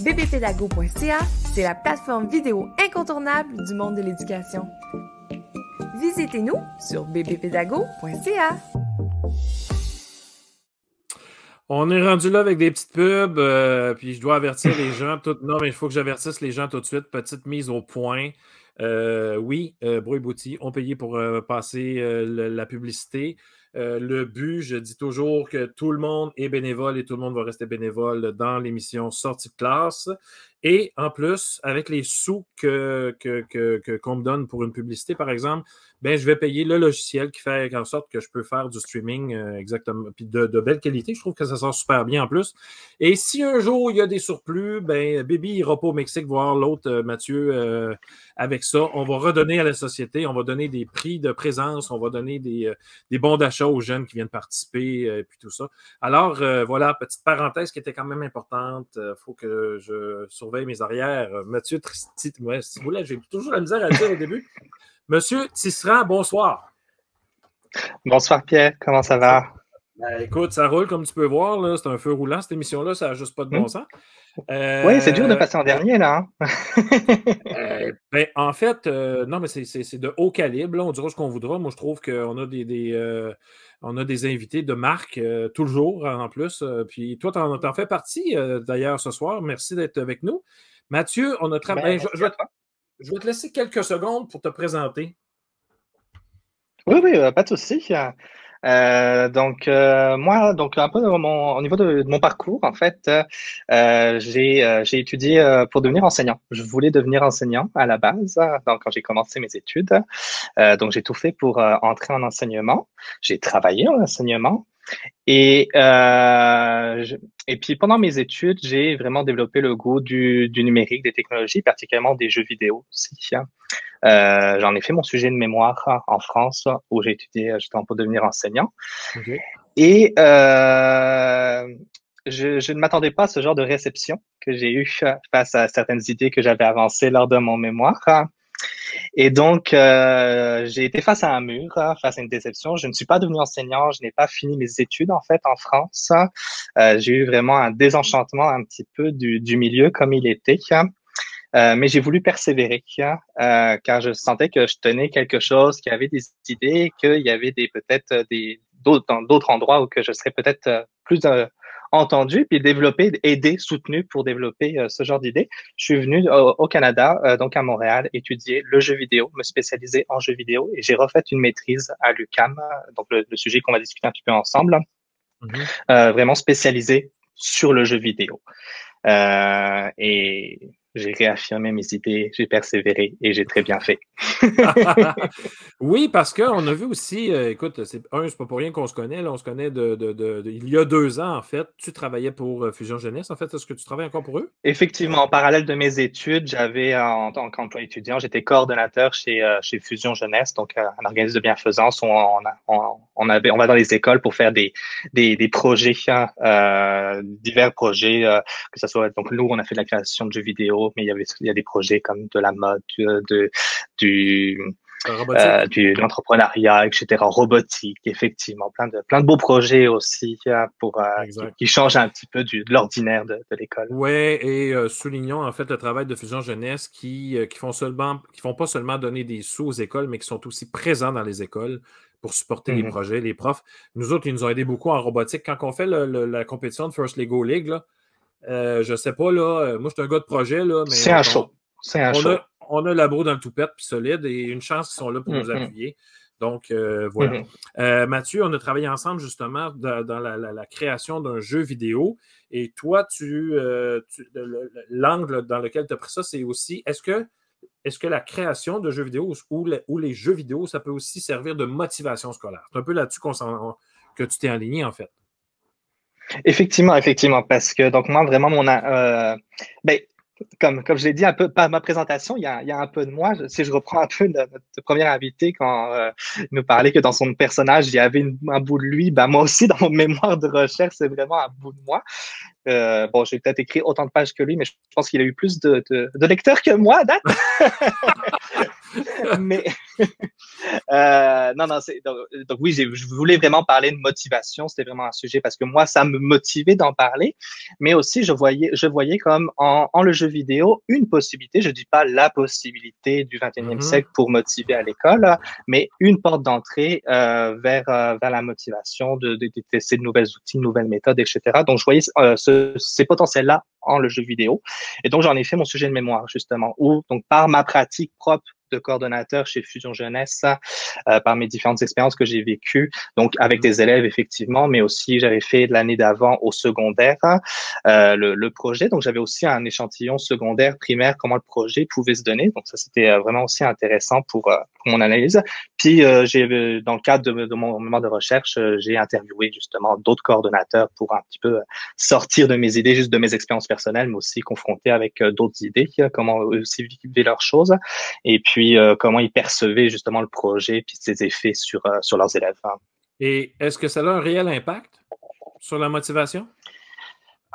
bbpédago.ca, c'est la plateforme vidéo incontournable du monde de l'éducation. Visitez-nous sur bbpédago.ca. On est rendu là avec des petites pubs, euh, puis je dois avertir les gens. Tout... Non, mais il faut que j'avertisse les gens tout de suite. Petite mise au point. Euh, oui, euh, Brouille ont payé pour euh, passer la publicité. Le but, je dis toujours que tout le monde est bénévole et tout le monde va rester bénévole dans l'émission Sortie de classe. Et en plus, avec les sous que, qu'on me donne pour une publicité, par exemple, ben, je vais payer le logiciel qui fait en sorte que je peux faire du streaming euh, exactement, puis de, belle qualité. Je trouve que ça sort super bien en plus. Et si un jour il y a des surplus, ben, Baby ira pas au Mexique voir l'autre euh, Mathieu euh, avec ça. On va redonner à la société, on va donner des prix de présence, on va donner des, des bons d'achat aux jeunes qui viennent participer, et puis tout ça. Alors, voilà, petite parenthèse qui était quand même importante. Il faut que je surveille mes arrières. Mathieu Tristi, ouais, si vous voulez, j'ai toujours la misère à le dire au début. Monsieur Tisserand, bonsoir. Bonsoir Pierre, comment ça va? Ben, écoute, ça roule comme tu peux voir. C'est un feu roulant, cette émission-là, ça n'a juste pas de bon hmm. sens. oui, c'est dur de euh, passer en dernier, là. Hein. Euh, ben, en fait, euh, non, mais c'est de haut calibre. On dira ce qu'on voudra. Moi, je trouve qu'on a des, on a des invités de marque toujours en plus. puis toi, tu en, fais partie d'ailleurs ce soir. Merci d'être avec nous. Mathieu, on a travaillé. Ben, je vais te laisser quelques secondes pour te présenter. Oui, oui, pas de souci. Euh, donc euh, moi, donc un peu au niveau de, mon parcours, en fait, j'ai étudié pour devenir enseignant. Je voulais devenir enseignant à la base, donc quand j'ai commencé mes études. donc j'ai tout fait pour entrer en enseignement. J'ai travaillé en enseignement. Et, euh, et puis pendant mes études, j'ai vraiment développé le goût du, du, numérique, des technologies, particulièrement des jeux vidéo aussi. Hein. Euh, J'en ai fait mon sujet de mémoire en France, où j'ai étudié justement pour devenir enseignant. Et euh, je, je, ne m'attendais pas à ce genre de réception que j'ai eu face à certaines idées que j'avais avancées lors de mon mémoire. Et donc, euh, j'ai été face à un mur, hein, face à une déception. Je ne suis pas devenu enseignant, je n'ai pas fini mes études en fait en France. Euh, j'ai eu vraiment un désenchantement un petit peu du, du milieu comme il était. Euh, mais j'ai voulu persévérer euh, car je sentais que je tenais quelque chose, qu'il y avait des idées, qu'il y avait des peut-être des d'autres endroits où que je serais peut-être euh, plus euh, entendu, puis développer, aider, soutenu pour développer euh, ce genre d'idées. Je suis venu au, Canada, donc à Montréal, étudier le jeu vidéo, me spécialiser en jeu vidéo, et j'ai refait une maîtrise à l'UCAM, donc le, sujet qu'on va discuter un petit peu ensemble, mm-hmm. vraiment spécialisé sur le jeu vidéo. et j'ai réaffirmé mes idées, j'ai persévéré et j'ai très bien fait. oui, parce qu'on a vu aussi, euh, écoute, c'est un, c'est pas pour rien qu'on se connaît, là, on se connaît de, il y a deux ans, en fait. Tu travaillais pour euh, Fusion Jeunesse, en fait. Est-ce que tu travailles encore pour eux? Effectivement, en parallèle de mes études, j'avais, euh, en tant qu'emploi étudiant, j'étais coordonnateur chez, chez Fusion Jeunesse, donc un organisme de bienfaisance où on, on, avait, on va dans les écoles pour faire des, des, des projets, divers projets, que ce soit, donc nous, on a fait de la création de jeux vidéo, mais il y avait il y a des projets comme de la mode, de, du euh, du l'entrepreneuriat, etc., robotique, effectivement, plein de plein de beaux projets aussi euh, pour euh, qui, changent un petit peu du, de l'ordinaire de, de l'école. Oui, et soulignons en fait le travail de Fusion Jeunesse qui qui font seulement qui font pas seulement donner des sous aux écoles, mais qui sont aussi présents dans les écoles pour supporter les mm-hmm. projets, les profs. Nous autres, ils nous ont aidé beaucoup en robotique. Quand on fait la compétition de First Lego League, là, euh, je sais pas, là. Euh, moi, je suis un gars de projet, là. C'est un show. C'est un on show. A, on a la dans le toupette, puis solide, et une chance qu'ils sont là pour nous mm-hmm. appuyer. Donc, euh, voilà. Mm-hmm. Mathieu, on a travaillé ensemble justement dans, la, création d'un jeu vidéo. Et toi, tu, l'angle dans lequel tu as pris ça, c'est aussi est-ce que, est que la création de jeux vidéo ou, ou, les jeux vidéo, ça peut aussi servir de motivation scolaire? C'est un peu là-dessus que tu t'es aligné, en fait. Effectivement, effectivement, parce que donc moi vraiment mon euh, ben comme, comme je l'ai dit un peu par ma présentation, il y a, il y a un peu de moi. Si je reprends un peu notre premier invité quand euh, il nous parlait que dans son personnage, il y avait un bout de lui, ben moi aussi, dans mon mémoire de recherche, c'est vraiment un bout de moi. Euh, bon, j'ai peut-être écrit autant de pages que lui, mais je pense qu'il a eu plus de, de, de lecteurs que moi date. mais non, non, donc, donc, oui, je voulais vraiment parler de motivation. C'était vraiment un sujet parce que moi, ça me motivait d'en parler, mais aussi je voyais, je voyais comme en, en, le jeu vidéo une possibilité. Je dis pas la possibilité du 21e mm-hmm. siècle pour motiver à l'école, mais une porte d'entrée euh, vers euh, vers la motivation de, de, de, tester de nouvelles outils, de nouvelles méthodes, etc. Donc je voyais euh, ce, ces potentiels-là en le jeu vidéo, et donc j'en ai fait mon sujet de mémoire justement, où donc par ma pratique propre de coordonnateur chez Fusion Jeunesse euh, par mes différentes expériences que j'ai vécues, donc avec des élèves effectivement, mais aussi j'avais fait l'année d'avant au secondaire euh, le, le, projet, donc j'avais aussi un échantillon secondaire, primaire, comment le projet pouvait se donner, donc ça c'était euh, vraiment aussi intéressant pour, euh, pour mon analyse. Puis euh, j'ai dans le cadre de, mon moment de recherche, j'ai interviewé justement d'autres coordonnateurs pour un petit peu sortir de mes idées, juste de mes expériences personnelles, mais aussi confronter avec d'autres idées, comment aussi vivre leurs choses, et puis puis euh, comment ils percevaient justement le projet, puis ses effets sur, euh, sur leurs élèves. Et est-ce que ça a un réel impact sur la motivation?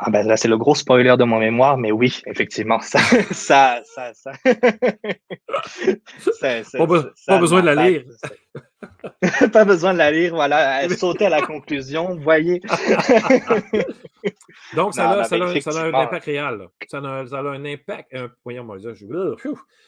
Ah ben là, c'est le gros spoiler de mon mémoire, mais oui, effectivement, ça, ça, ça, ça, pas, besoin de la lire. pas besoin de la lire, voilà, sauter à la conclusion, vous voyez. Donc, ça, a, ça, a, ça, a, un impact réel. Ça a, ça a, un impact, un, voyons, moi, je,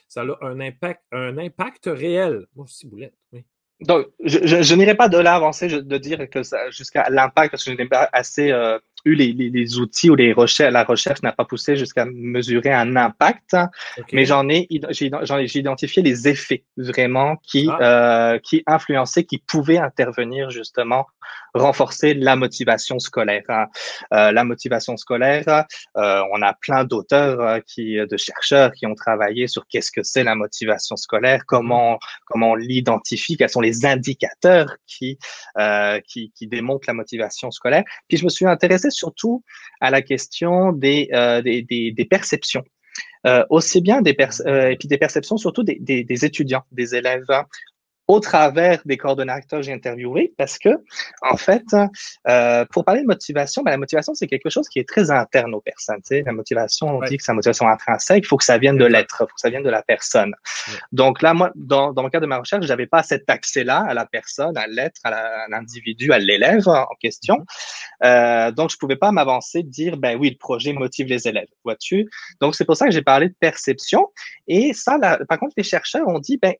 ça a un impact, un impact réel. Moi aussi, boulette, oui. Donc, je, je, je n'irai pas de là avancer de dire que jusqu'à l'impact parce que je n'ai pas assez euh, eu les, les, les, outils ou les recherches, la recherche n'a pas poussé jusqu'à mesurer un impact, okay. mais j'en ai, j'ai identifié les effets vraiment qui, ah. euh, qui influençaient, qui pouvaient intervenir justement, renforcer la motivation scolaire. Hein. Euh, la motivation scolaire, euh, on a plein d'auteurs euh, qui, de chercheurs qui ont travaillé sur qu'est-ce que c'est la motivation scolaire, comment, comment on l'identifie, quels sont les indicateurs qui, euh, qui, qui démontrent la motivation scolaire. Puis je me suis intéressé surtout à la question des, euh, des, des, des, perceptions. Euh, aussi bien des, euh, et puis des perceptions surtout des, des, étudiants, des élèves au travers des coordonnateurs que j'ai interviewés parce que, en fait, euh, pour parler de motivation, ben, la motivation, c'est quelque chose qui est très interne aux personnes. Tu sais. La motivation, on ouais. dit que c'est la motivation intrinsèque, il faut que ça vienne de l'être, il faut que ça vienne de la personne. Ouais. Donc là, moi, dans, dans le cadre de ma recherche, j'avais pas cet accès-là à la personne, à l'être, à l'individu, à l'élève en question. Mm-hmm. Euh, donc, je pouvais pas m'avancer, dire, ben oui, le projet motive les élèves, vois-tu? Donc, c'est pour ça que j'ai parlé de perception. Et ça, là, par contre, les chercheurs ont dit, ben,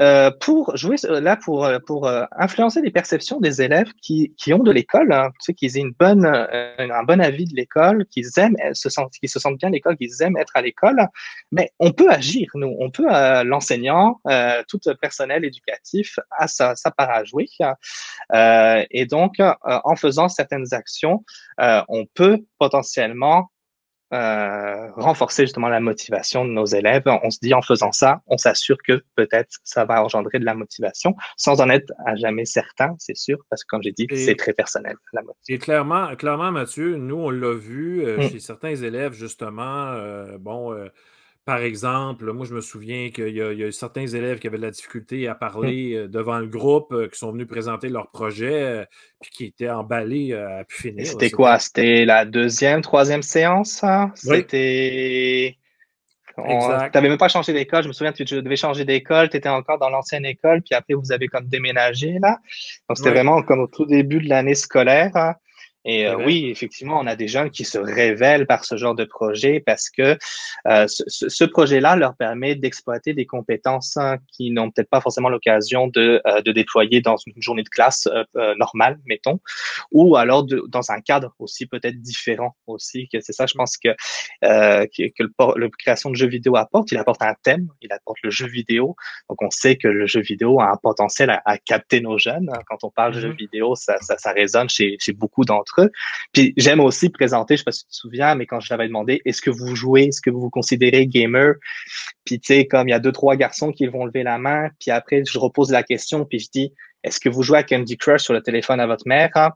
euh, pour jouer là pour euh, pour euh, influencer les perceptions des élèves qui, qui ont de l'école, hein, tu sais, qu'ils aient une bonne euh, un bon avis de l'école, qu'ils aiment se sentent qu'ils se sentent bien l'école, qu'ils aiment être à l'école, mais on peut agir nous, on peut l'enseignant, tout personnel éducatif a sa, sa part à jouer. Et donc en faisant certaines actions, on peut potentiellement euh, renforcer justement la motivation de nos élèves. On se dit en faisant ça, on s'assure que peut-être ça va engendrer de la motivation, sans en être à jamais certain, c'est sûr, parce que comme j'ai dit, c'est très personnel. La motivation. Et clairement, clairement, Mathieu, nous on l'a vu euh, mm. chez certains élèves justement. Euh, bon euh, par exemple, moi, je me souviens qu'il y, y, a certains élèves qui avaient de la difficulté à mmh. parler mmh. devant le groupe, euh, qui sont venus présenter leur projet, euh, puis qui étaient emballés à pu finir. C'était quoi? C'était la deuxième, troisième séance? Hein? C'était. Tu n'avais même pas changé d'école. Je me souviens, tu devais changer d'école. Tu étais encore dans l'ancienne école, puis après, vous avez comme déménagé là. Donc, c'était oui. vraiment comme au tout début de l'année scolaire. Hein? Et euh, oui, effectivement, on a des jeunes qui se révèlent par ce genre de projet parce que euh, ce, ce projet-là leur permet d'exploiter des compétences hein, qui n'ont peut-être pas forcément l'occasion de, euh, de déployer dans une journée de classe euh, euh, normale, mettons, ou alors de, dans un cadre aussi peut-être différent aussi. Que c'est ça, je pense que que, que le, le, création de jeux vidéo apporte. Il apporte un thème, il apporte le jeu vidéo. Donc on sait que le jeu vidéo a un potentiel à, à capter nos jeunes. Quand on parle de jeux mm-hmm. vidéo, ça, ça, ça résonne chez, chez beaucoup d'entre Puis j'aime aussi présenter, je sais pas si tu te souviens, mais quand je t'avais demandé, est-ce que vous jouez, est-ce que vous vous considérez gamer? Puis tu sais, comme il y a deux, trois garçons qui vont lever la main, puis après, je repose la question, puis je dis, est-ce que vous jouez à Candy Crush sur le téléphone à votre mère? Hein?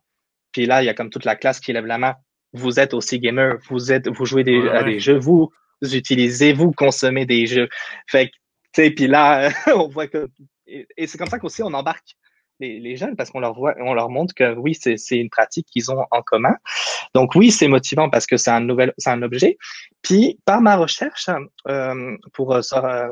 Puis là, il y a comme toute la classe qui lève la main. Vous êtes aussi gamer, vous êtes, vous jouez des, ouais, à des jeux, vous, utilisez, vous consommez des jeux. Fait que, tu sais, puis là, on voit que. Et, c'est comme ça qu'aussi on embarque les, jeunes parce qu'on leur voit, on leur montre que oui, c'est une pratique qu'ils ont en commun. Donc oui, c'est motivant parce que c'est un nouvel, c'est un objet. Puis par ma recherche, euh, pour euh,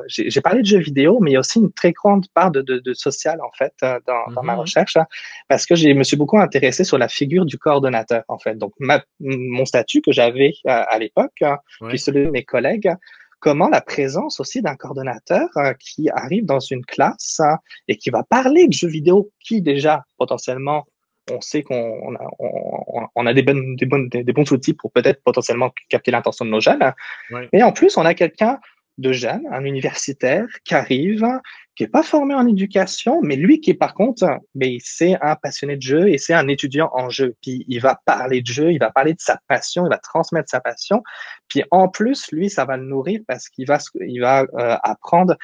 j'ai parlé de jeux vidéo, mais il y a aussi une très grande part de, de, social en fait euh, dans, ma mhm. recherche hein, parce que je me suis beaucoup intéressé sur la figure du coordonnateur en fait. Donc ma, mon statut que j'avais à, l'époque, hein, puis celui de mes collègues, comment la présence aussi d'un coordonnateur euh, qui arrive dans une classe hein, et qui va parler de jeux vidéo qui déjà potentiellement on sait qu'on a, on, a des, bonnes, des, bonnes, des, bons outils pour peut-être potentiellement capter l'intention de nos jeunes. Mais en plus, on a quelqu'un de jeunes, un universitaire qui arrive, qui n'est pas formé en éducation, mais lui qui est par contre, mais c'est un passionné de jeu et c'est un étudiant en jeu. Puis il va parler de jeu, il va parler de sa passion, il va transmettre sa passion. Puis en plus, lui, ça va le nourrir parce qu'il va, il va euh, apprendre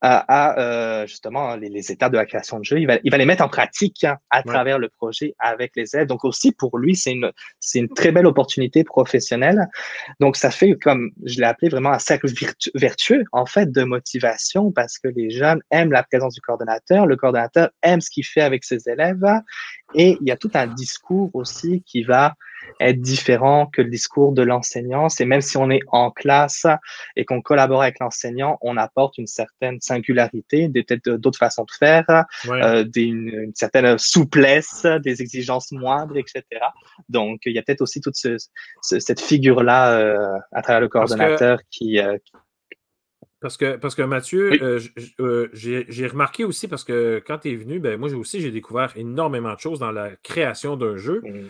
à, euh, justement les, les, étapes de la création de jeu. Il va, il va les mettre en pratique hein, à travers le projet avec les élèves. Donc aussi pour lui, c'est une, c'est une très belle opportunité professionnelle. Donc ça fait comme je l'ai appelé vraiment un cercle vertueux en fait de motivation parce que les jeunes aiment la présence du coordonnateur, le coordonnateur aime ce qu'il fait avec ses élèves et il y a tout un discours aussi qui va être différent que le discours de l'enseignant. C'est même si on est en classe et qu'on collabore avec l'enseignant, on apporte une certaine singularité, peut-être d'autres façons de faire, euh, des, une, certaine souplesse, des exigences moindres, etc. Donc, il y a peut-être aussi toute ce, cette figure-là euh, à travers le coordonnateur qui, euh, parce que, parce que Mathieu, j'ai remarqué aussi, parce que quand tu es venu, ben, moi aussi, j'ai découvert énormément de choses dans la création d'un jeu. Mmh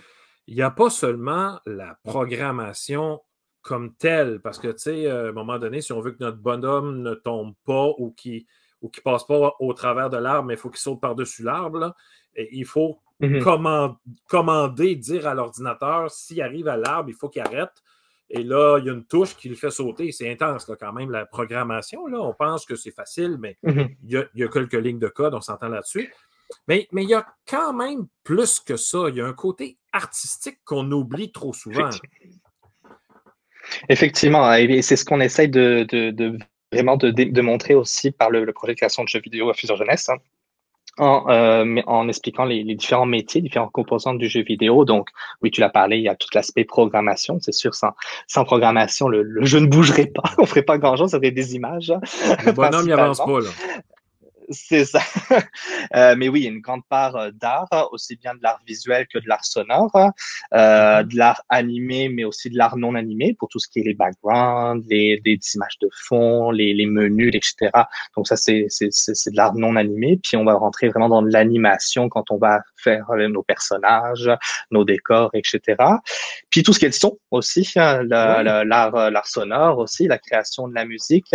il n'y a pas seulement la programmation comme telle, parce que, tu sais, euh, à un moment donné, si on veut que notre bonhomme ne tombe pas ou qu'il ou qui passe pas au travers de l'arbre, mais il faut qu'il saute par-dessus l'arbre, il faut mmh commander, dire à l'ordinateur, s'il arrive à l'arbre, il faut qu'il arrête. Et là, il y a une touche qui le fait sauter. C'est intense quand même, la programmation. Là. On pense que c'est facile, mais y a, il, y a, quelques lignes de code, on s'entend là-dessus. Mais, mais il y a quand même plus que ça. Il y a un côté artistique qu'on oublie trop souvent. Effectivement, et c'est ce qu'on essaye de, vraiment de, montrer aussi par le, projet de création de jeux vidéo à Fusion Jeunesse. Hein. En, euh, en, expliquant les, différents métiers, différentes composantes du jeu vidéo. Donc, oui, tu l'as parlé, il y a tout l'aspect programmation. C'est sûr, sans, sans programmation, le, jeu ne bougerait pas. On ferait pas grand-chose, ça ferait des images. Le bonhomme n'y avance pas, là. C'est ça. Euh, mais oui, il y a une grande part euh, d'art, aussi bien de l'art visuel que de l'art sonore, euh, mm-hmm. de l'art animé, mais aussi de l'art non animé pour tout ce qui est les backgrounds, les, les images de fond, les, les menus, etc. Donc ça, c'est de l'art non animé. Puis on va rentrer vraiment dans l'animation quand on va faire nos personnages, nos décors, etc. Puis tout ce qui est le son aussi, hein, l'art sonore aussi, la création de la musique,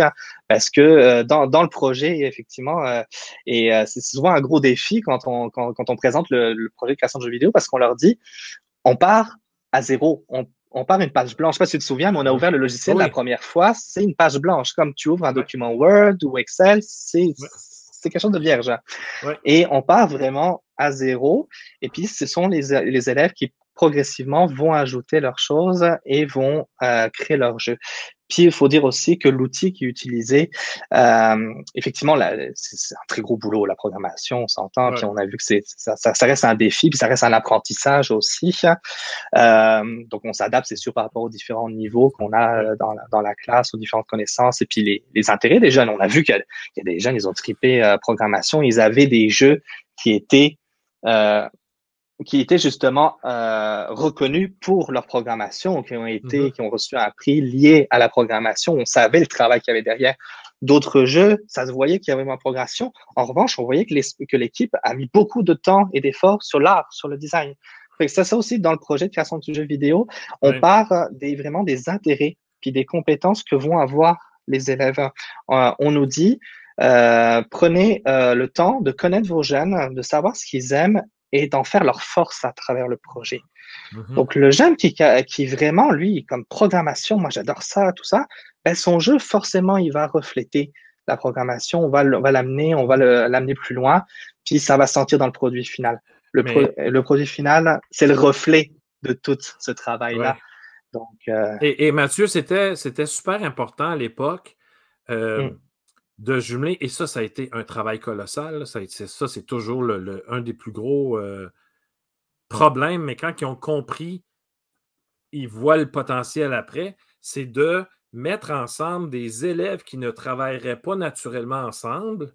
parce que dans, dans le projet, effectivement, et euh, c'est souvent un gros défi quand on, quand, quand on présente le, le, projet de création de jeux vidéo parce qu'on leur dit, on part à zéro. On, on part une page blanche. Je sais pas si tu te souviens, mais on a ouvert le logiciel la première fois. C'est une page blanche. Comme tu ouvres un document Word ou Excel, c'est c'est quelque chose de vierge. Et on part vraiment à zéro. Et puis, ce sont les, les élèves qui progressivement vont ajouter leurs choses et vont euh, créer leur jeu. Puis il faut dire aussi que l'outil qui est utilisé, euh, effectivement, c'est un très gros boulot, la programmation, on s'entend, puis on a vu que c'est ça, ça, reste un défi, puis ça reste un apprentissage aussi. Euh, donc on s'adapte, c'est sûr, par rapport aux différents niveaux qu'on a euh, dans la, dans la classe, aux différentes connaissances, et puis les, les intérêts des jeunes. On a vu qu'il y, a des jeunes, ils ont trippé euh, programmation, ils avaient des jeux qui étaient euh, qui étaient justement euh, reconnus pour leur programmation, qui ont été, mhm. qui ont reçu un prix lié à la programmation. On savait le travail qu'il y avait derrière. D'autres jeux, ça se voyait qu'il y avait une progression. En revanche, on voyait que l'équipe a mis beaucoup de temps et d'efforts sur l'art, sur le design. ça, ça aussi, dans le projet de création de jeux vidéo, on part des, vraiment des intérêts puis des compétences que vont avoir les élèves. Euh, on nous dit, euh, prenez euh, le temps de connaître vos jeunes, de savoir ce qu'ils aiment et d'en faire leur force à travers le projet. Mhm. Donc le jeune qui, qui vraiment, lui, comme programmation, moi j'adore ça, tout ça, ben, son jeu, forcément, il va refléter la programmation, on va l'amener, on va l'amener plus loin, puis ça va sentir dans le produit final. Le, le produit final, c'est le reflet de tout ce travail-là. Donc, euh, et, Mathieu, c'était super important à l'époque mm. De jumeler, et ça, ça a été un travail colossal. Ça, ça c'est toujours le, un des plus gros problèmes, mais quand ils ont compris, ils voient le potentiel après, c'est de mettre ensemble des élèves qui ne travailleraient pas naturellement ensemble,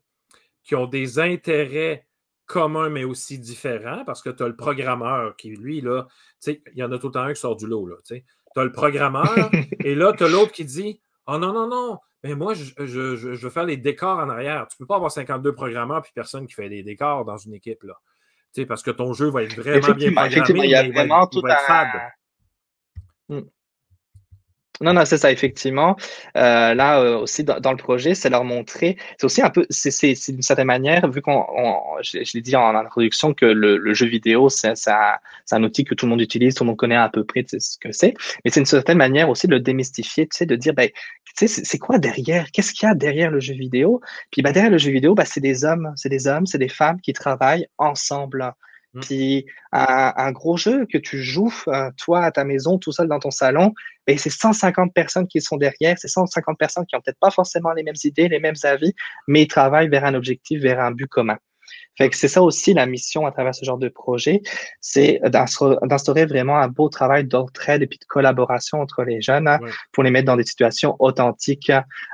qui ont des intérêts communs mais aussi différents, parce que tu as le programmeur qui, lui, là, tu sais, il y en a tout le temps un qui sort du lot, là, tu sais. Tu as le programmeur, et là, tu as l'autre qui dit Oh non, non, non, mais moi, je, veux faire les décors en arrière. Tu ne peux pas avoir 52 programmeurs puis personne qui fait des décors dans une équipe, là. Parce que ton jeu va être vraiment bien programmé, il y a vraiment tout un... Hmm. Non, non, c'est ça, effectivement. Euh, là euh, aussi, dans, le projet, c'est leur montrer. C'est aussi un peu, c'est d'une certaine manière, vu qu'on, je, l'ai dit en introduction, que le, jeu vidéo, c'est un outil que tout le monde utilise, tout le monde connaît à peu près ce que c'est. Mais c'est une certaine manière aussi de le démystifier, tu de dire, ben, tu sais, c'est quoi derrière? Qu'est-ce qu'il y a derrière le jeu vidéo? Puis, ben, derrière le jeu vidéo, ben, c'est des hommes, c'est des hommes, c'est des femmes qui travaillent ensemble. Mmh. Puis un, gros jeu que tu joues, euh, toi, à ta maison, tout seul dans ton salon, et c'est 150 personnes qui sont derrière, c'est 150 personnes qui n'ont peut-être pas forcément les mêmes idées, les mêmes avis, mais ils travaillent vers un objectif, vers un but commun. Fait que c'est ça aussi la mission à travers ce genre de projet, c'est d'instaurer vraiment un beau travail d'entraide et puis de collaboration entre les jeunes pour les mettre dans des situations authentiques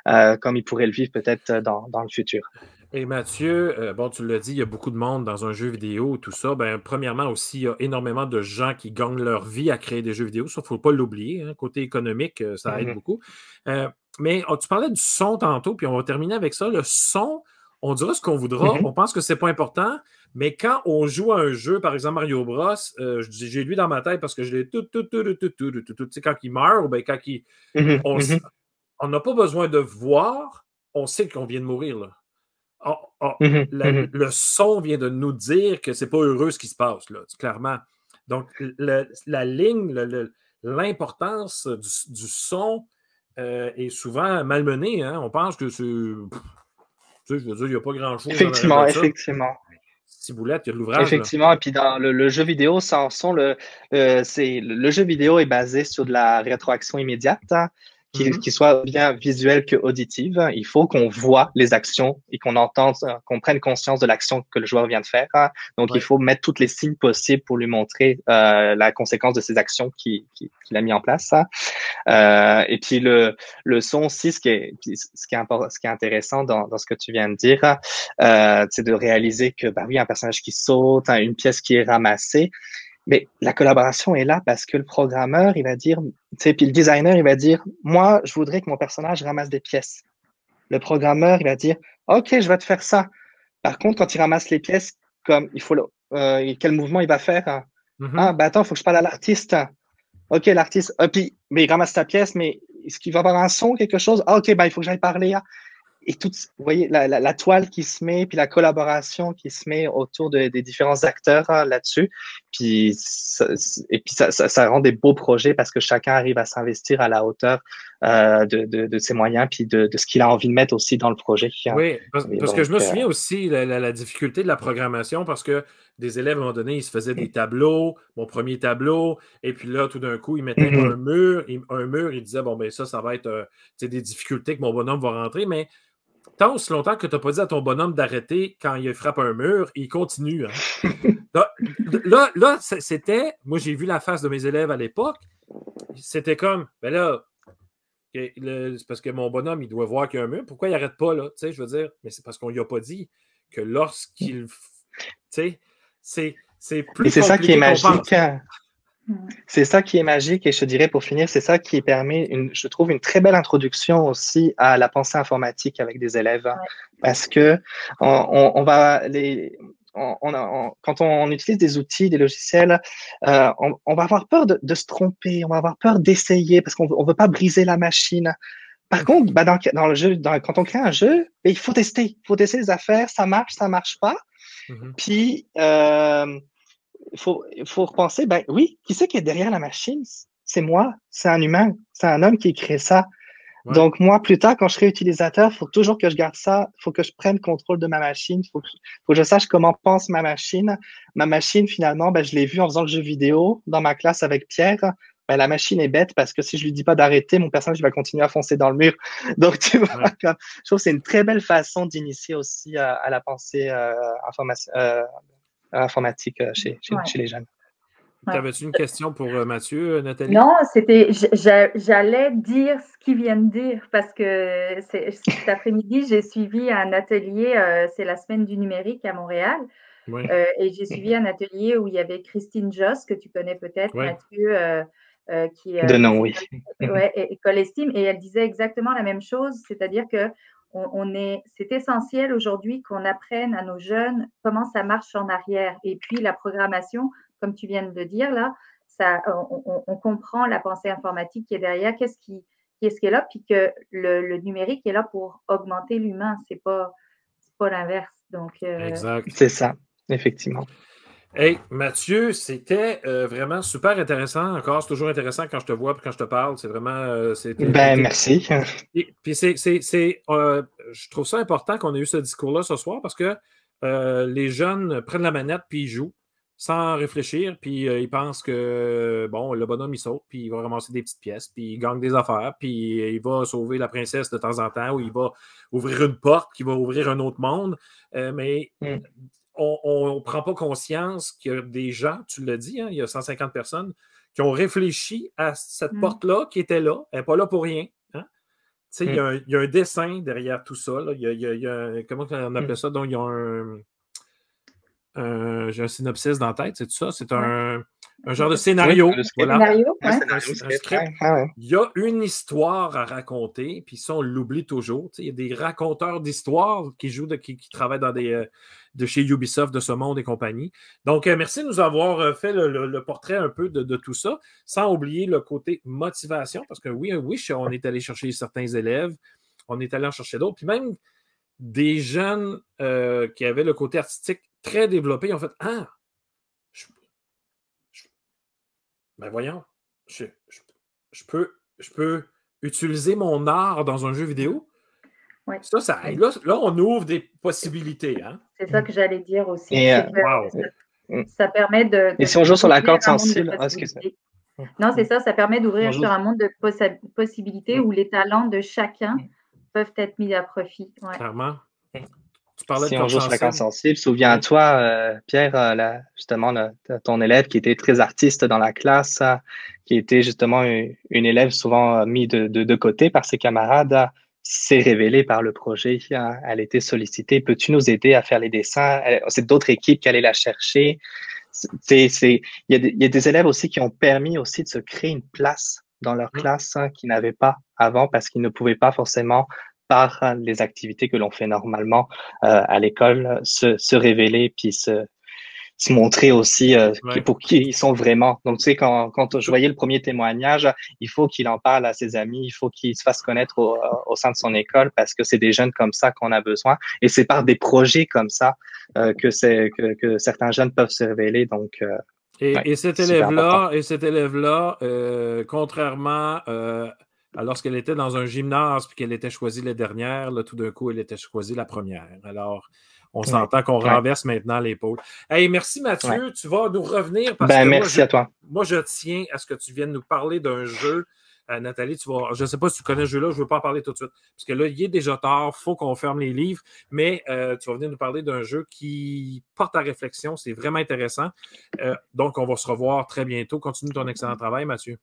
euh, comme ils pourraient le vivre peut-être dans, dans le futur. Et Mathieu, euh, bon, tu l'as dit, il y a beaucoup de monde dans un jeu vidéo, tout ça. Ben, premièrement aussi, il y a énormément de gens qui gagnent leur vie à créer des jeux vidéo. Ça, il ne faut pas l'oublier. Hein. Côté économique, euh, ça aide mm-hmm. beaucoup. Euh, mais oh, tu parlais du son tantôt, puis on va terminer avec ça. Le son, on dira ce qu'on voudra. Mm-hmm. On pense que ce n'est pas important. Mais quand on joue à un jeu, par exemple Mario Bros, j'ai lui dans ma tête parce que je l'ai tout, tout, tout, tout, tout, tout, tout, tout, quand il meurt ou bien quand il. Mm-hmm. On n'a pas besoin de voir, on sait qu'on vient de mourir. Là. Oh, oh, mmh mmh le son vient de nous dire que c'est pas heureux ce qui se passe, là, clairement. Donc, la ligne, l'importance du, son euh, est souvent malmenée. Hein. On pense que c'est. Tu sais, je veux dire, il n'y a pas grand-chose. Effectivement, effectivement. Ciboulette, il y a de l'ouvrage. Effectivement, et puis dans le, jeu vidéo, sans son, le, euh, le jeu vidéo est basé sur de la rétroaction immédiate. Hein. Qui, soit bien visuelle que auditive. Il faut qu'on voit les actions et qu'on entende, qu'on prenne conscience de l'action que le joueur vient de faire. Donc, il faut mettre tous les signes possibles pour lui montrer euh, la conséquence de ses actions qu'il a mis en place. Euh, et puis, le, le son aussi, ce qui est, ce qui est, ce qui est intéressant dans, dans ce que tu viens de dire, euh, c'est de réaliser que, bah oui, un personnage qui saute, hein, une pièce qui est ramassée, mais la collaboration est là parce que le programmeur, il va dire, tu sais, puis le designer, il va dire, moi, je voudrais que mon personnage ramasse des pièces. Le programmeur, il va dire, OK, je vais te faire ça. Par contre, quand il ramasse les pièces, comme il faut, euh, quel mouvement il va faire hein? mm-hmm. Ah, ben attends, il faut que je parle à l'artiste. OK, l'artiste. Ah, puis, mais il ramasse ta pièce, mais est-ce qu'il va avoir un son, quelque chose? Ah, OK, ben il faut que j'aille parler. Et tout, vous voyez, la, la, toile qui se met, puis la collaboration qui se met autour de, des différents acteurs hein, là-dessus. Puis, et puis ça, ça, ça, rend des beaux projets parce que chacun arrive à s'investir à la hauteur euh, de, de, de, ses moyens, puis de, de ce qu'il a envie de mettre aussi dans le projet. Oui, parce, que je me euh, souviens aussi la, la, difficulté de la programmation parce que des élèves, à un moment donné, ils se faisaient des tableaux, mon premier tableau, et puis là, tout d'un coup, ils mettaient mm-hmm. un mur, un mur, ils disaient, bon, ben ça, ça va être euh, des difficultés que mon bonhomme va rentrer, mais tant aussi longtemps que tu n'as pas dit à ton bonhomme d'arrêter quand il frappe un mur, il continue. Hein. là, là, c'était. Moi, j'ai vu la face de mes élèves à l'époque. C'était comme, ben là, c'est parce que mon bonhomme, il doit voir qu'il y a un mur. Pourquoi il n'arrête pas, là? Tu sais, je veux dire, mais c'est parce qu'on lui a pas dit que lorsqu'il. Tu sais, c'est, c'est plus. Et c'est ça qui est magique. C'est ça qui est magique et je te dirais pour finir, c'est ça qui permet, une, je trouve, une très belle introduction aussi à la pensée informatique avec des élèves parce que on, va les, on, quand on, utilise des outils, des logiciels, euh, on, va avoir peur de, se tromper, on va avoir peur d'essayer parce qu'on ne veut pas briser la machine. Par contre, bah, dans, dans, le jeu, dans, quand on crée un jeu, ben, il faut tester, il faut tester les affaires, ça marche, ça marche pas. Mm-hmm. Puis euh, il faut, faut repenser, ben oui, qui c'est qui est derrière la machine? C'est moi, c'est un humain, c'est un homme qui crée ça. Donc, moi, plus tard, quand je serai utilisateur, il faut toujours que je garde ça, il faut que je prenne contrôle de ma machine, il faut, faut, que je sache comment pense ma machine. Ma machine, finalement, ben, je l'ai vu en faisant le jeu vidéo dans ma classe avec Pierre. ben, la machine est bête parce que si je lui dis pas d'arrêter, mon personnage va continuer à foncer dans le mur. Donc, tu vois, je trouve que c'est une très belle façon d'initier aussi à, la pensée euh, euh, informatique euh, chez, chez, les jeunes. Avais-tu une question pour Mathieu, Nathalie? Non, c'était j'allais dire ce qu'il vient de dire parce que cet après-midi, j'ai suivi un atelier, c'est la semaine du numérique à Montréal. et j'ai suivi un atelier où il y avait Christine Joss, que tu connais peut-être, Mathieu, euh, qui de nom, oui. Ouais, École Estime, et elle disait exactement la même chose, c'est-à-dire que on, est, c'est essentiel aujourd'hui qu'on apprenne à nos jeunes comment ça marche en arrière. Et puis la programmation, comme tu viens de le dire là, ça, on, comprend la pensée informatique qui est derrière, qu'est-ce qui, qu'est-ce qui est là, puis que le, numérique est là pour augmenter l'humain, c'est pas, pas l'inverse. Donc, euh, exact. C'est ça, effectivement. Hey, Mathieu, c'était euh, vraiment super intéressant. Encore, c'est toujours intéressant quand je te vois et quand je te parle. C'est vraiment. Euh, ben, merci. puis, c'est, euh, je trouve ça important qu'on ait eu ce discours-là ce soir parce que les jeunes prennent la manette puis ils jouent sans réfléchir. Puis ils pensent que, bon, le bonhomme, il saute, puis il va ramasser des petites pièces, puis il gagne des affaires, puis il va sauver la princesse de temps en temps, ou il va ouvrir une porte qui va ouvrir un autre monde. mais. Mm on ne prend pas conscience qu'il y a des gens, tu l'as dit, hein, il y a 150 personnes qui ont réfléchi à cette mmh. porte-là qui était là. Elle n'est pas là pour rien. Hein. Il, y a un, il, y a un, dessin derrière tout ça. Il, y a, il, y a, comment on appelle mmh. ça? Donc, il y a un. J'ai un synopsis dans la tête, c'est tout ça? C'est un un genre de scénario. scénario Il y a une histoire à raconter, puis ça, on l'oublie toujours. Il y a des raconteurs d'histoires qui jouent, qui, travaillent dans des, euh, de chez Ubisoft, de ce monde et compagnie. Donc, euh, merci de nous avoir euh, fait le, portrait un peu de, tout ça, sans oublier le côté motivation, parce que oui, oui, on est allé chercher certains élèves, on est allé en chercher d'autres, puis même des jeunes qui avaient le côté artistique très développé, en fait, ah, ben voyons, je, peux, je peux utiliser mon art dans un jeu vidéo? Ça, ça là, là, on ouvre des possibilités. Hein? C'est ça que j'allais dire aussi. Euh, ça, permet de, Et si on joue sur la corde sensible, ah, non, c'est ça, ça permet d'ouvrir sur un monde de possibilités où les talents de chacun peuvent être mis à profit. Clairement si on joue sur la corde sensible, souviens-toi, euh, Pierre, euh, justement, ton élève qui était très artiste dans la classe, euh, qui était justement une, élève souvent mise de, de, côté par ses camarades, s'est révélée par le projet. elle était sollicitée. Peux-tu nous aider à faire les dessins? C'est d'autres équipes qui allaient la chercher. C'est, il, y a des, il y a des élèves aussi qui ont permis aussi de se créer une place dans leur mmh. classe hein, qu'ils n'avaient pas avant parce qu'ils ne pouvaient pas forcément par les activités que l'on fait normalement euh, à l'école, se, se, révéler puis se, se montrer aussi euh, pour qui ils sont vraiment. Donc, tu sais, quand, quand je voyais le premier témoignage, il faut qu'il en parle à ses amis, il faut qu'il se fasse connaître au, euh, au, sein de son école parce que c'est des jeunes comme ça qu'on a besoin. Et c'est par des projets comme ça euh, que, c'est, que, que, certains jeunes peuvent se révéler. Donc, euh, et, et, cet élève-là, et cet élève-là, contrairement lorsqu'elle était dans un gymnase puis qu'elle était choisie la dernière, là, tout d'un coup, elle était choisie la première. Alors, on s'entend qu'on renverse maintenant l'épaule. Hey, merci Mathieu. Tu vas nous revenir parce ben, que merci à toi. Moi, je tiens à ce que tu viennes nous parler d'un jeu. Euh, Nathalie, tu vas, je ne sais pas si tu connais ce jeu-là, je ne veux pas en parler tout de suite. Parce que là, il est déjà tard, il faut qu'on ferme les livres, mais euh, tu vas venir nous parler d'un jeu qui porte à réflexion. C'est vraiment intéressant. Euh, donc, on va se revoir très bientôt. Continue ton excellent travail, Mathieu.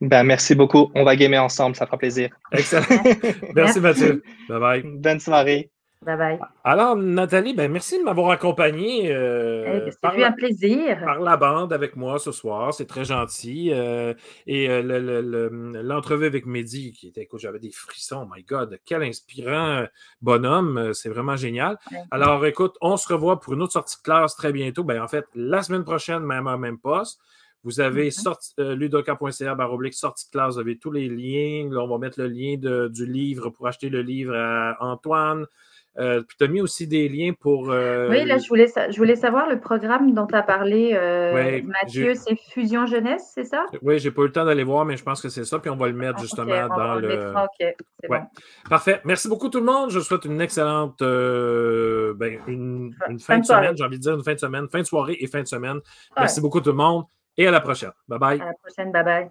Ben, merci beaucoup. On va gamer ensemble, ça fera plaisir. Excellent. merci Mathieu. Bye bye. Bonne soirée. Bye bye. Alors, Nathalie, ben, merci de m'avoir accompagné. Euh, eh, c'est un plaisir. Par la bande avec moi ce soir. C'est très gentil. Euh, et euh, l'entrevue avec Mehdi, qui était, écoute, j'avais des frissons. Oh my God, quel inspirant bonhomme. C'est vraiment génial. Alors, écoute, on se revoit pour une autre sortie de classe très bientôt. Ben, en fait, la semaine prochaine, même à même poste. Vous avez sorti euh, ludoka.ca sortie de classe, vous avez tous les liens. Là, on va mettre le lien du livre pour acheter le livre à Antoine. Euh, puis tu as mis aussi des liens pour. Euh, oui, là, je voulais, je voulais savoir le programme dont tu as parlé, Mathieu, c'est Fusion Jeunesse, c'est ça? Oui, j'ai pas eu le temps d'aller voir, mais je pense que c'est ça. Puis on va le mettre ah, justement dans le. Bon. Parfait. Merci beaucoup tout le monde. Je vous souhaite une excellente ben, une, fin, de semaine, j'ai envie de dire une fin de semaine, fin de soirée et fin de semaine. Merci beaucoup tout le monde Et à la prochaine. Bye bye. À la prochaine. Bye bye.